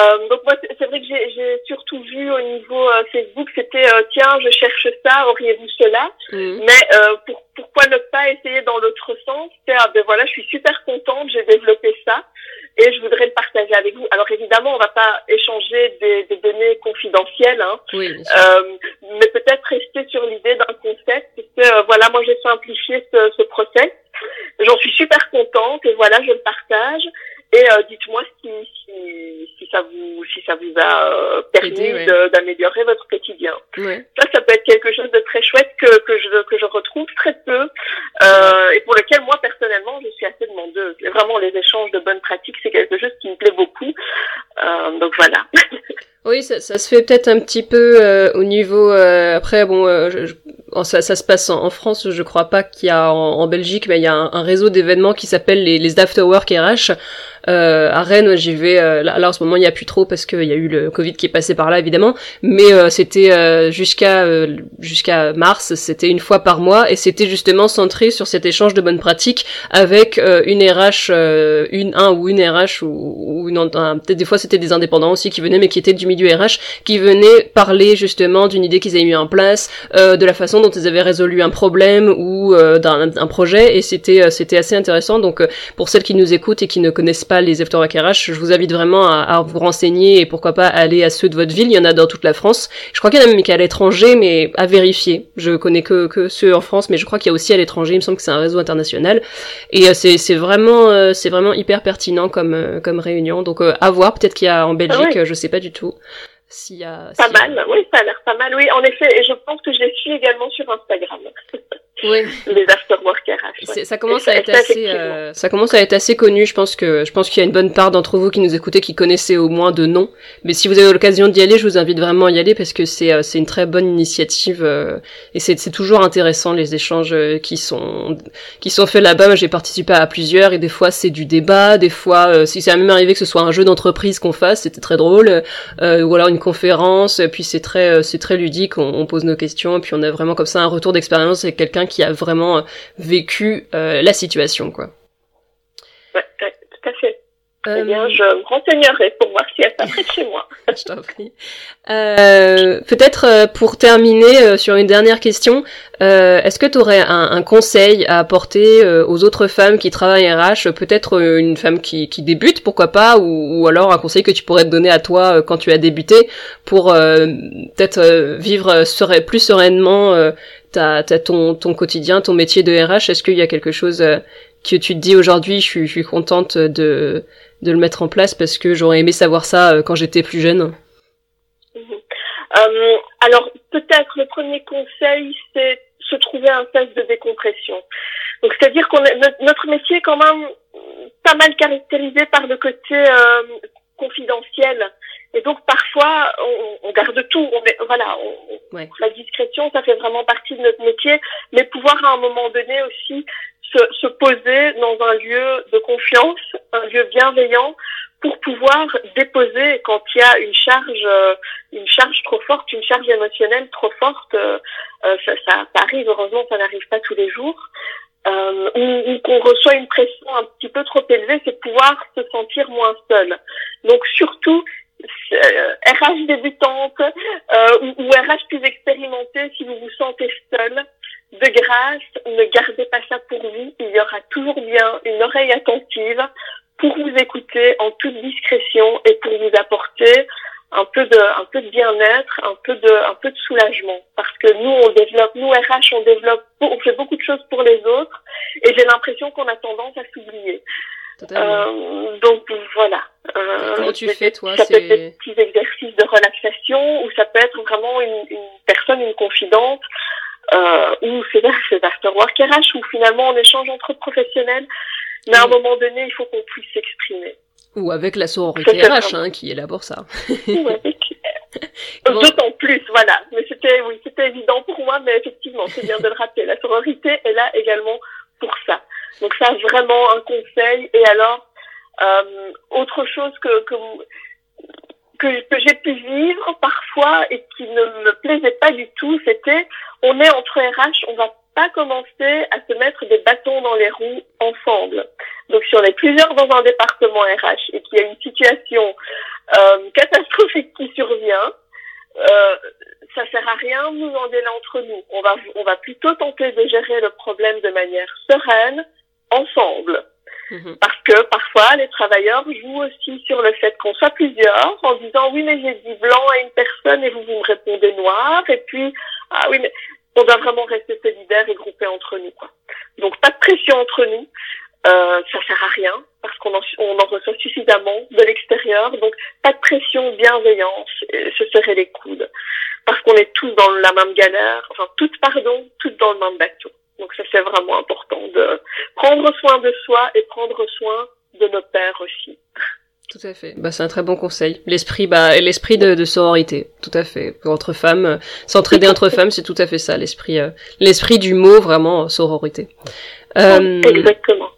Euh, donc moi c'est vrai que j'ai surtout vu au niveau euh, Facebook c'était euh, tiens je cherche ça auriez-vous cela? Mmh. mais euh, pour, pourquoi ne pas essayer dans l'autre sens? C'est ah, ben voilà je suis super contente j'ai développé ça et je voudrais le partager avec vous. Alors évidemment on va pas échanger des, des données confidentielles hein, oui, mais peut-être rester sur l'idée d'un concept c'est voilà moi j'ai simplifié ce, ce process. J'en suis super contente et voilà, je le partage. Et euh, dites-moi si, si, si, ça vous si ça vous a euh, permis d'améliorer votre quotidien. Ça, ça peut être quelque chose de très chouette que, que je que je retrouve très peu euh, et pour lequel moi personnellement je suis assez demandeuse. vraiment, les échanges de bonnes pratiques, c'est quelque chose qui me plaît beaucoup. Euh, donc voilà. Oui, ça, ça se fait peut-être un petit peu euh, au niveau. Euh, après, bon, euh, ça, ça, se passe en, France. Je crois pas qu'il y a en, Belgique, mais il y a un, réseau d'événements qui s'appelle les, les Afterwork RH. Euh, à Rennes, j'y vais. Euh, là, en ce moment, il n'y a plus trop parce qu'il y a eu le Covid qui est passé par là, évidemment. Mais euh, c'était jusqu'à jusqu'à mars, c'était une fois par mois, et c'était justement centré sur cet échange de bonnes pratiques avec une RH, une un ou une RH ou, ou peut-être des fois c'était des indépendants aussi qui venaient, mais qui étaient du milieu RH, qui venaient parler justement d'une idée qu'ils avaient mis en place, de la façon dont ils avaient résolu un problème ou d'un un projet, et c'était c'était assez intéressant. Donc pour celles qui nous écoutent et qui ne connaissent pas les Afterwork RH, je vous invite vraiment à, vous renseigner et pourquoi pas aller à ceux de votre ville. Il y en a dans toute la France. Je crois qu'il y en a même qui à l'étranger, mais à vérifier. Je connais que, que ceux en France, mais je crois qu'il y a aussi à l'étranger. Il me semble que c'est un réseau international. Et euh, c'est vraiment euh, c'est vraiment hyper pertinent comme euh, comme réunion. Donc à voir. Peut-être qu'il y a en Belgique, ah je sais pas du tout. S'il y a, pas mal, oui, ça a l'air pas mal, oui, en effet, et je pense que je les suis également sur Instagram. Oui. Les Afterwork RH. Ça commence à être assez, euh, ça commence à être assez connu. Je pense que, je pense qu'il y a une bonne part d'entre vous qui nous écoutez qui connaissaient au moins de noms. Mais si vous avez l'occasion d'y aller, je vous invite vraiment à y aller parce que c'est, euh, c'est une très bonne initiative euh, et c'est, c'est toujours intéressant les échanges qui sont, qui sont faits là-bas. J'ai participé à plusieurs et des fois c'est du débat, des fois, si c'est même arrivé que ce soit un jeu d'entreprise qu'on fasse, c'était très drôle, ou alors une conférence. Puis c'est très, c'est très ludique. On, on, pose nos questions et puis on a vraiment comme ça un retour d'expérience avec quelqu'un qui a vraiment vécu euh, la situation, quoi. Ouais, tout à fait. Eh bien, euh, je me renseignerai pour voir si elle de chez moi. je t'en prie. Euh, Peut-être pour terminer sur une dernière question, est-ce que tu aurais un, un, conseil à apporter aux autres femmes qui travaillent RH Peut-être une femme qui, qui, débute, pourquoi pas, ou, ou, alors un conseil que tu pourrais te donner à toi quand tu as débuté pour peut-être vivre plus sereinement t'as as ton, ton quotidien, ton métier de RH, est-ce qu'il y a quelque chose euh, que tu te dis aujourd'hui, je suis, je suis contente de, de le mettre en place parce que j'aurais aimé savoir ça euh, quand j'étais plus jeune? Mhm. euh, Alors peut-être le premier conseil, c'est se trouver un test de décompression. Donc c'est-à-dire qu'on notre, métier est quand même pas mal caractérisé par le côté euh, confidentiel. Et donc parfois on, on garde tout. On voilà, on, la discrétion, ça fait vraiment partie de notre métier, mais pouvoir à un moment donné aussi se, se poser dans un lieu de confiance, un lieu bienveillant, pour pouvoir déposer quand il y a une charge, euh, une charge trop forte, une charge émotionnelle trop forte. Euh, euh, ça, ça, arrive, heureusement, ça n'arrive pas tous les jours. Euh, ou, ou qu'on reçoit une pression un petit peu trop élevée, c'est pouvoir se sentir moins seul. Donc surtout, RH euh, débutante euh, ou, ou, RH plus expérimentée, si vous vous sentez seul, de grâce, ne gardez pas ça pour vous. Il y aura toujours bien une oreille attentive pour vous écouter en toute discrétion et pour vous apporter un peu de un peu de bien-être, un peu de un peu de soulagement parce que nous on développe nous RH on développe on fait beaucoup de choses pour les autres et j'ai l'impression qu'on a tendance à s'oublier. Euh, donc voilà. Euh, Comment tu fais toi Ça peut être des petits exercices de relaxation ou ça peut être vraiment une, une personne, une confidente euh, ou c'est l'afterwork RH où finalement on échange entre professionnels. Mais à un moment donné, il faut qu'on puisse s'exprimer. Ou avec la sororité RH hein, qui est là pour ça. D'autant plus, voilà. Mais c'était, oui, c'était évident pour moi, mais effectivement, c'est bien de le rappeler. La sororité est là également pour ça. Donc ça, vraiment un conseil. Et alors, euh, autre chose que, que, que, que j'ai pu vivre parfois et qui ne me plaisait pas du tout, c'était, on est entre RH, on va pas commencer à se mettre des bâtons dans les roues ensemble. Donc si on est plusieurs dans un département RH et qu'il y a une situation euh, catastrophique qui survient, euh, ça sert à rien de nous engueuler entre nous. On va, on va plutôt tenter de gérer le problème de manière sereine, ensemble. Mhm. Parce que parfois, les travailleurs jouent aussi sur le fait qu'on soit plusieurs en disant oui, mais j'ai dit blanc à une personne et vous, vous me répondez noir. Et puis, ah oui, mais on doit vraiment rester solidaires et groupés entre nous. Quoi. Donc, pas de pression entre nous. Euh, ça sert à rien parce qu'on en, on en reçoit suffisamment de l'extérieur. Donc, pas de pression, bienveillance, se serrer les coudes. Parce qu'on est tous dans la même galère, enfin, toutes, pardon, toutes dans le même bateau. Donc ça, c'est vraiment important de prendre soin de soi et prendre soin de nos pères aussi. Tout à fait. Bah, c'est un très bon conseil. L'esprit, bah, l'esprit de, de, sororité. Tout à fait. Entre femmes, euh, s'entraider entre femmes, c'est tout à fait ça. L'esprit, euh, l'esprit du mot, vraiment, sororité. Euh, Exactement.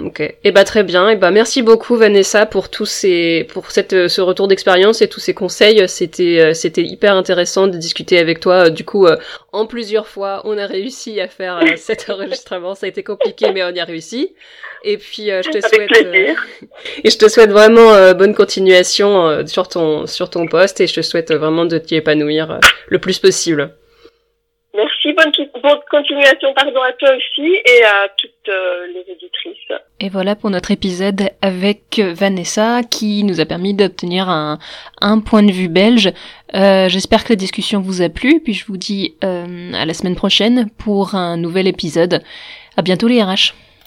Ok. Et eh bah très bien. Et eh bah merci beaucoup Vanessa pour tous ces pour cette euh, ce retour d'expérience et tous ces conseils. C'était euh, c'était hyper intéressant de discuter avec toi. Du coup, euh, en plusieurs fois, on a réussi à faire cet enregistrement. Ça a été compliqué, mais on y a réussi. Et puis je te souhaite et je te souhaite vraiment bonne continuation sur ton sur ton poste et je te souhaite vraiment de t'y épanouir le plus possible. Merci, bonne, bonne, continuation pardon, à toi aussi et à toutes euh, les éditrices. Et voilà pour notre épisode avec Vanessa qui nous a permis d'obtenir un, un, point de vue belge. Euh, J'espère que la discussion vous a plu, puis je vous dis euh, à la semaine prochaine pour un nouvel épisode. À bientôt les RH.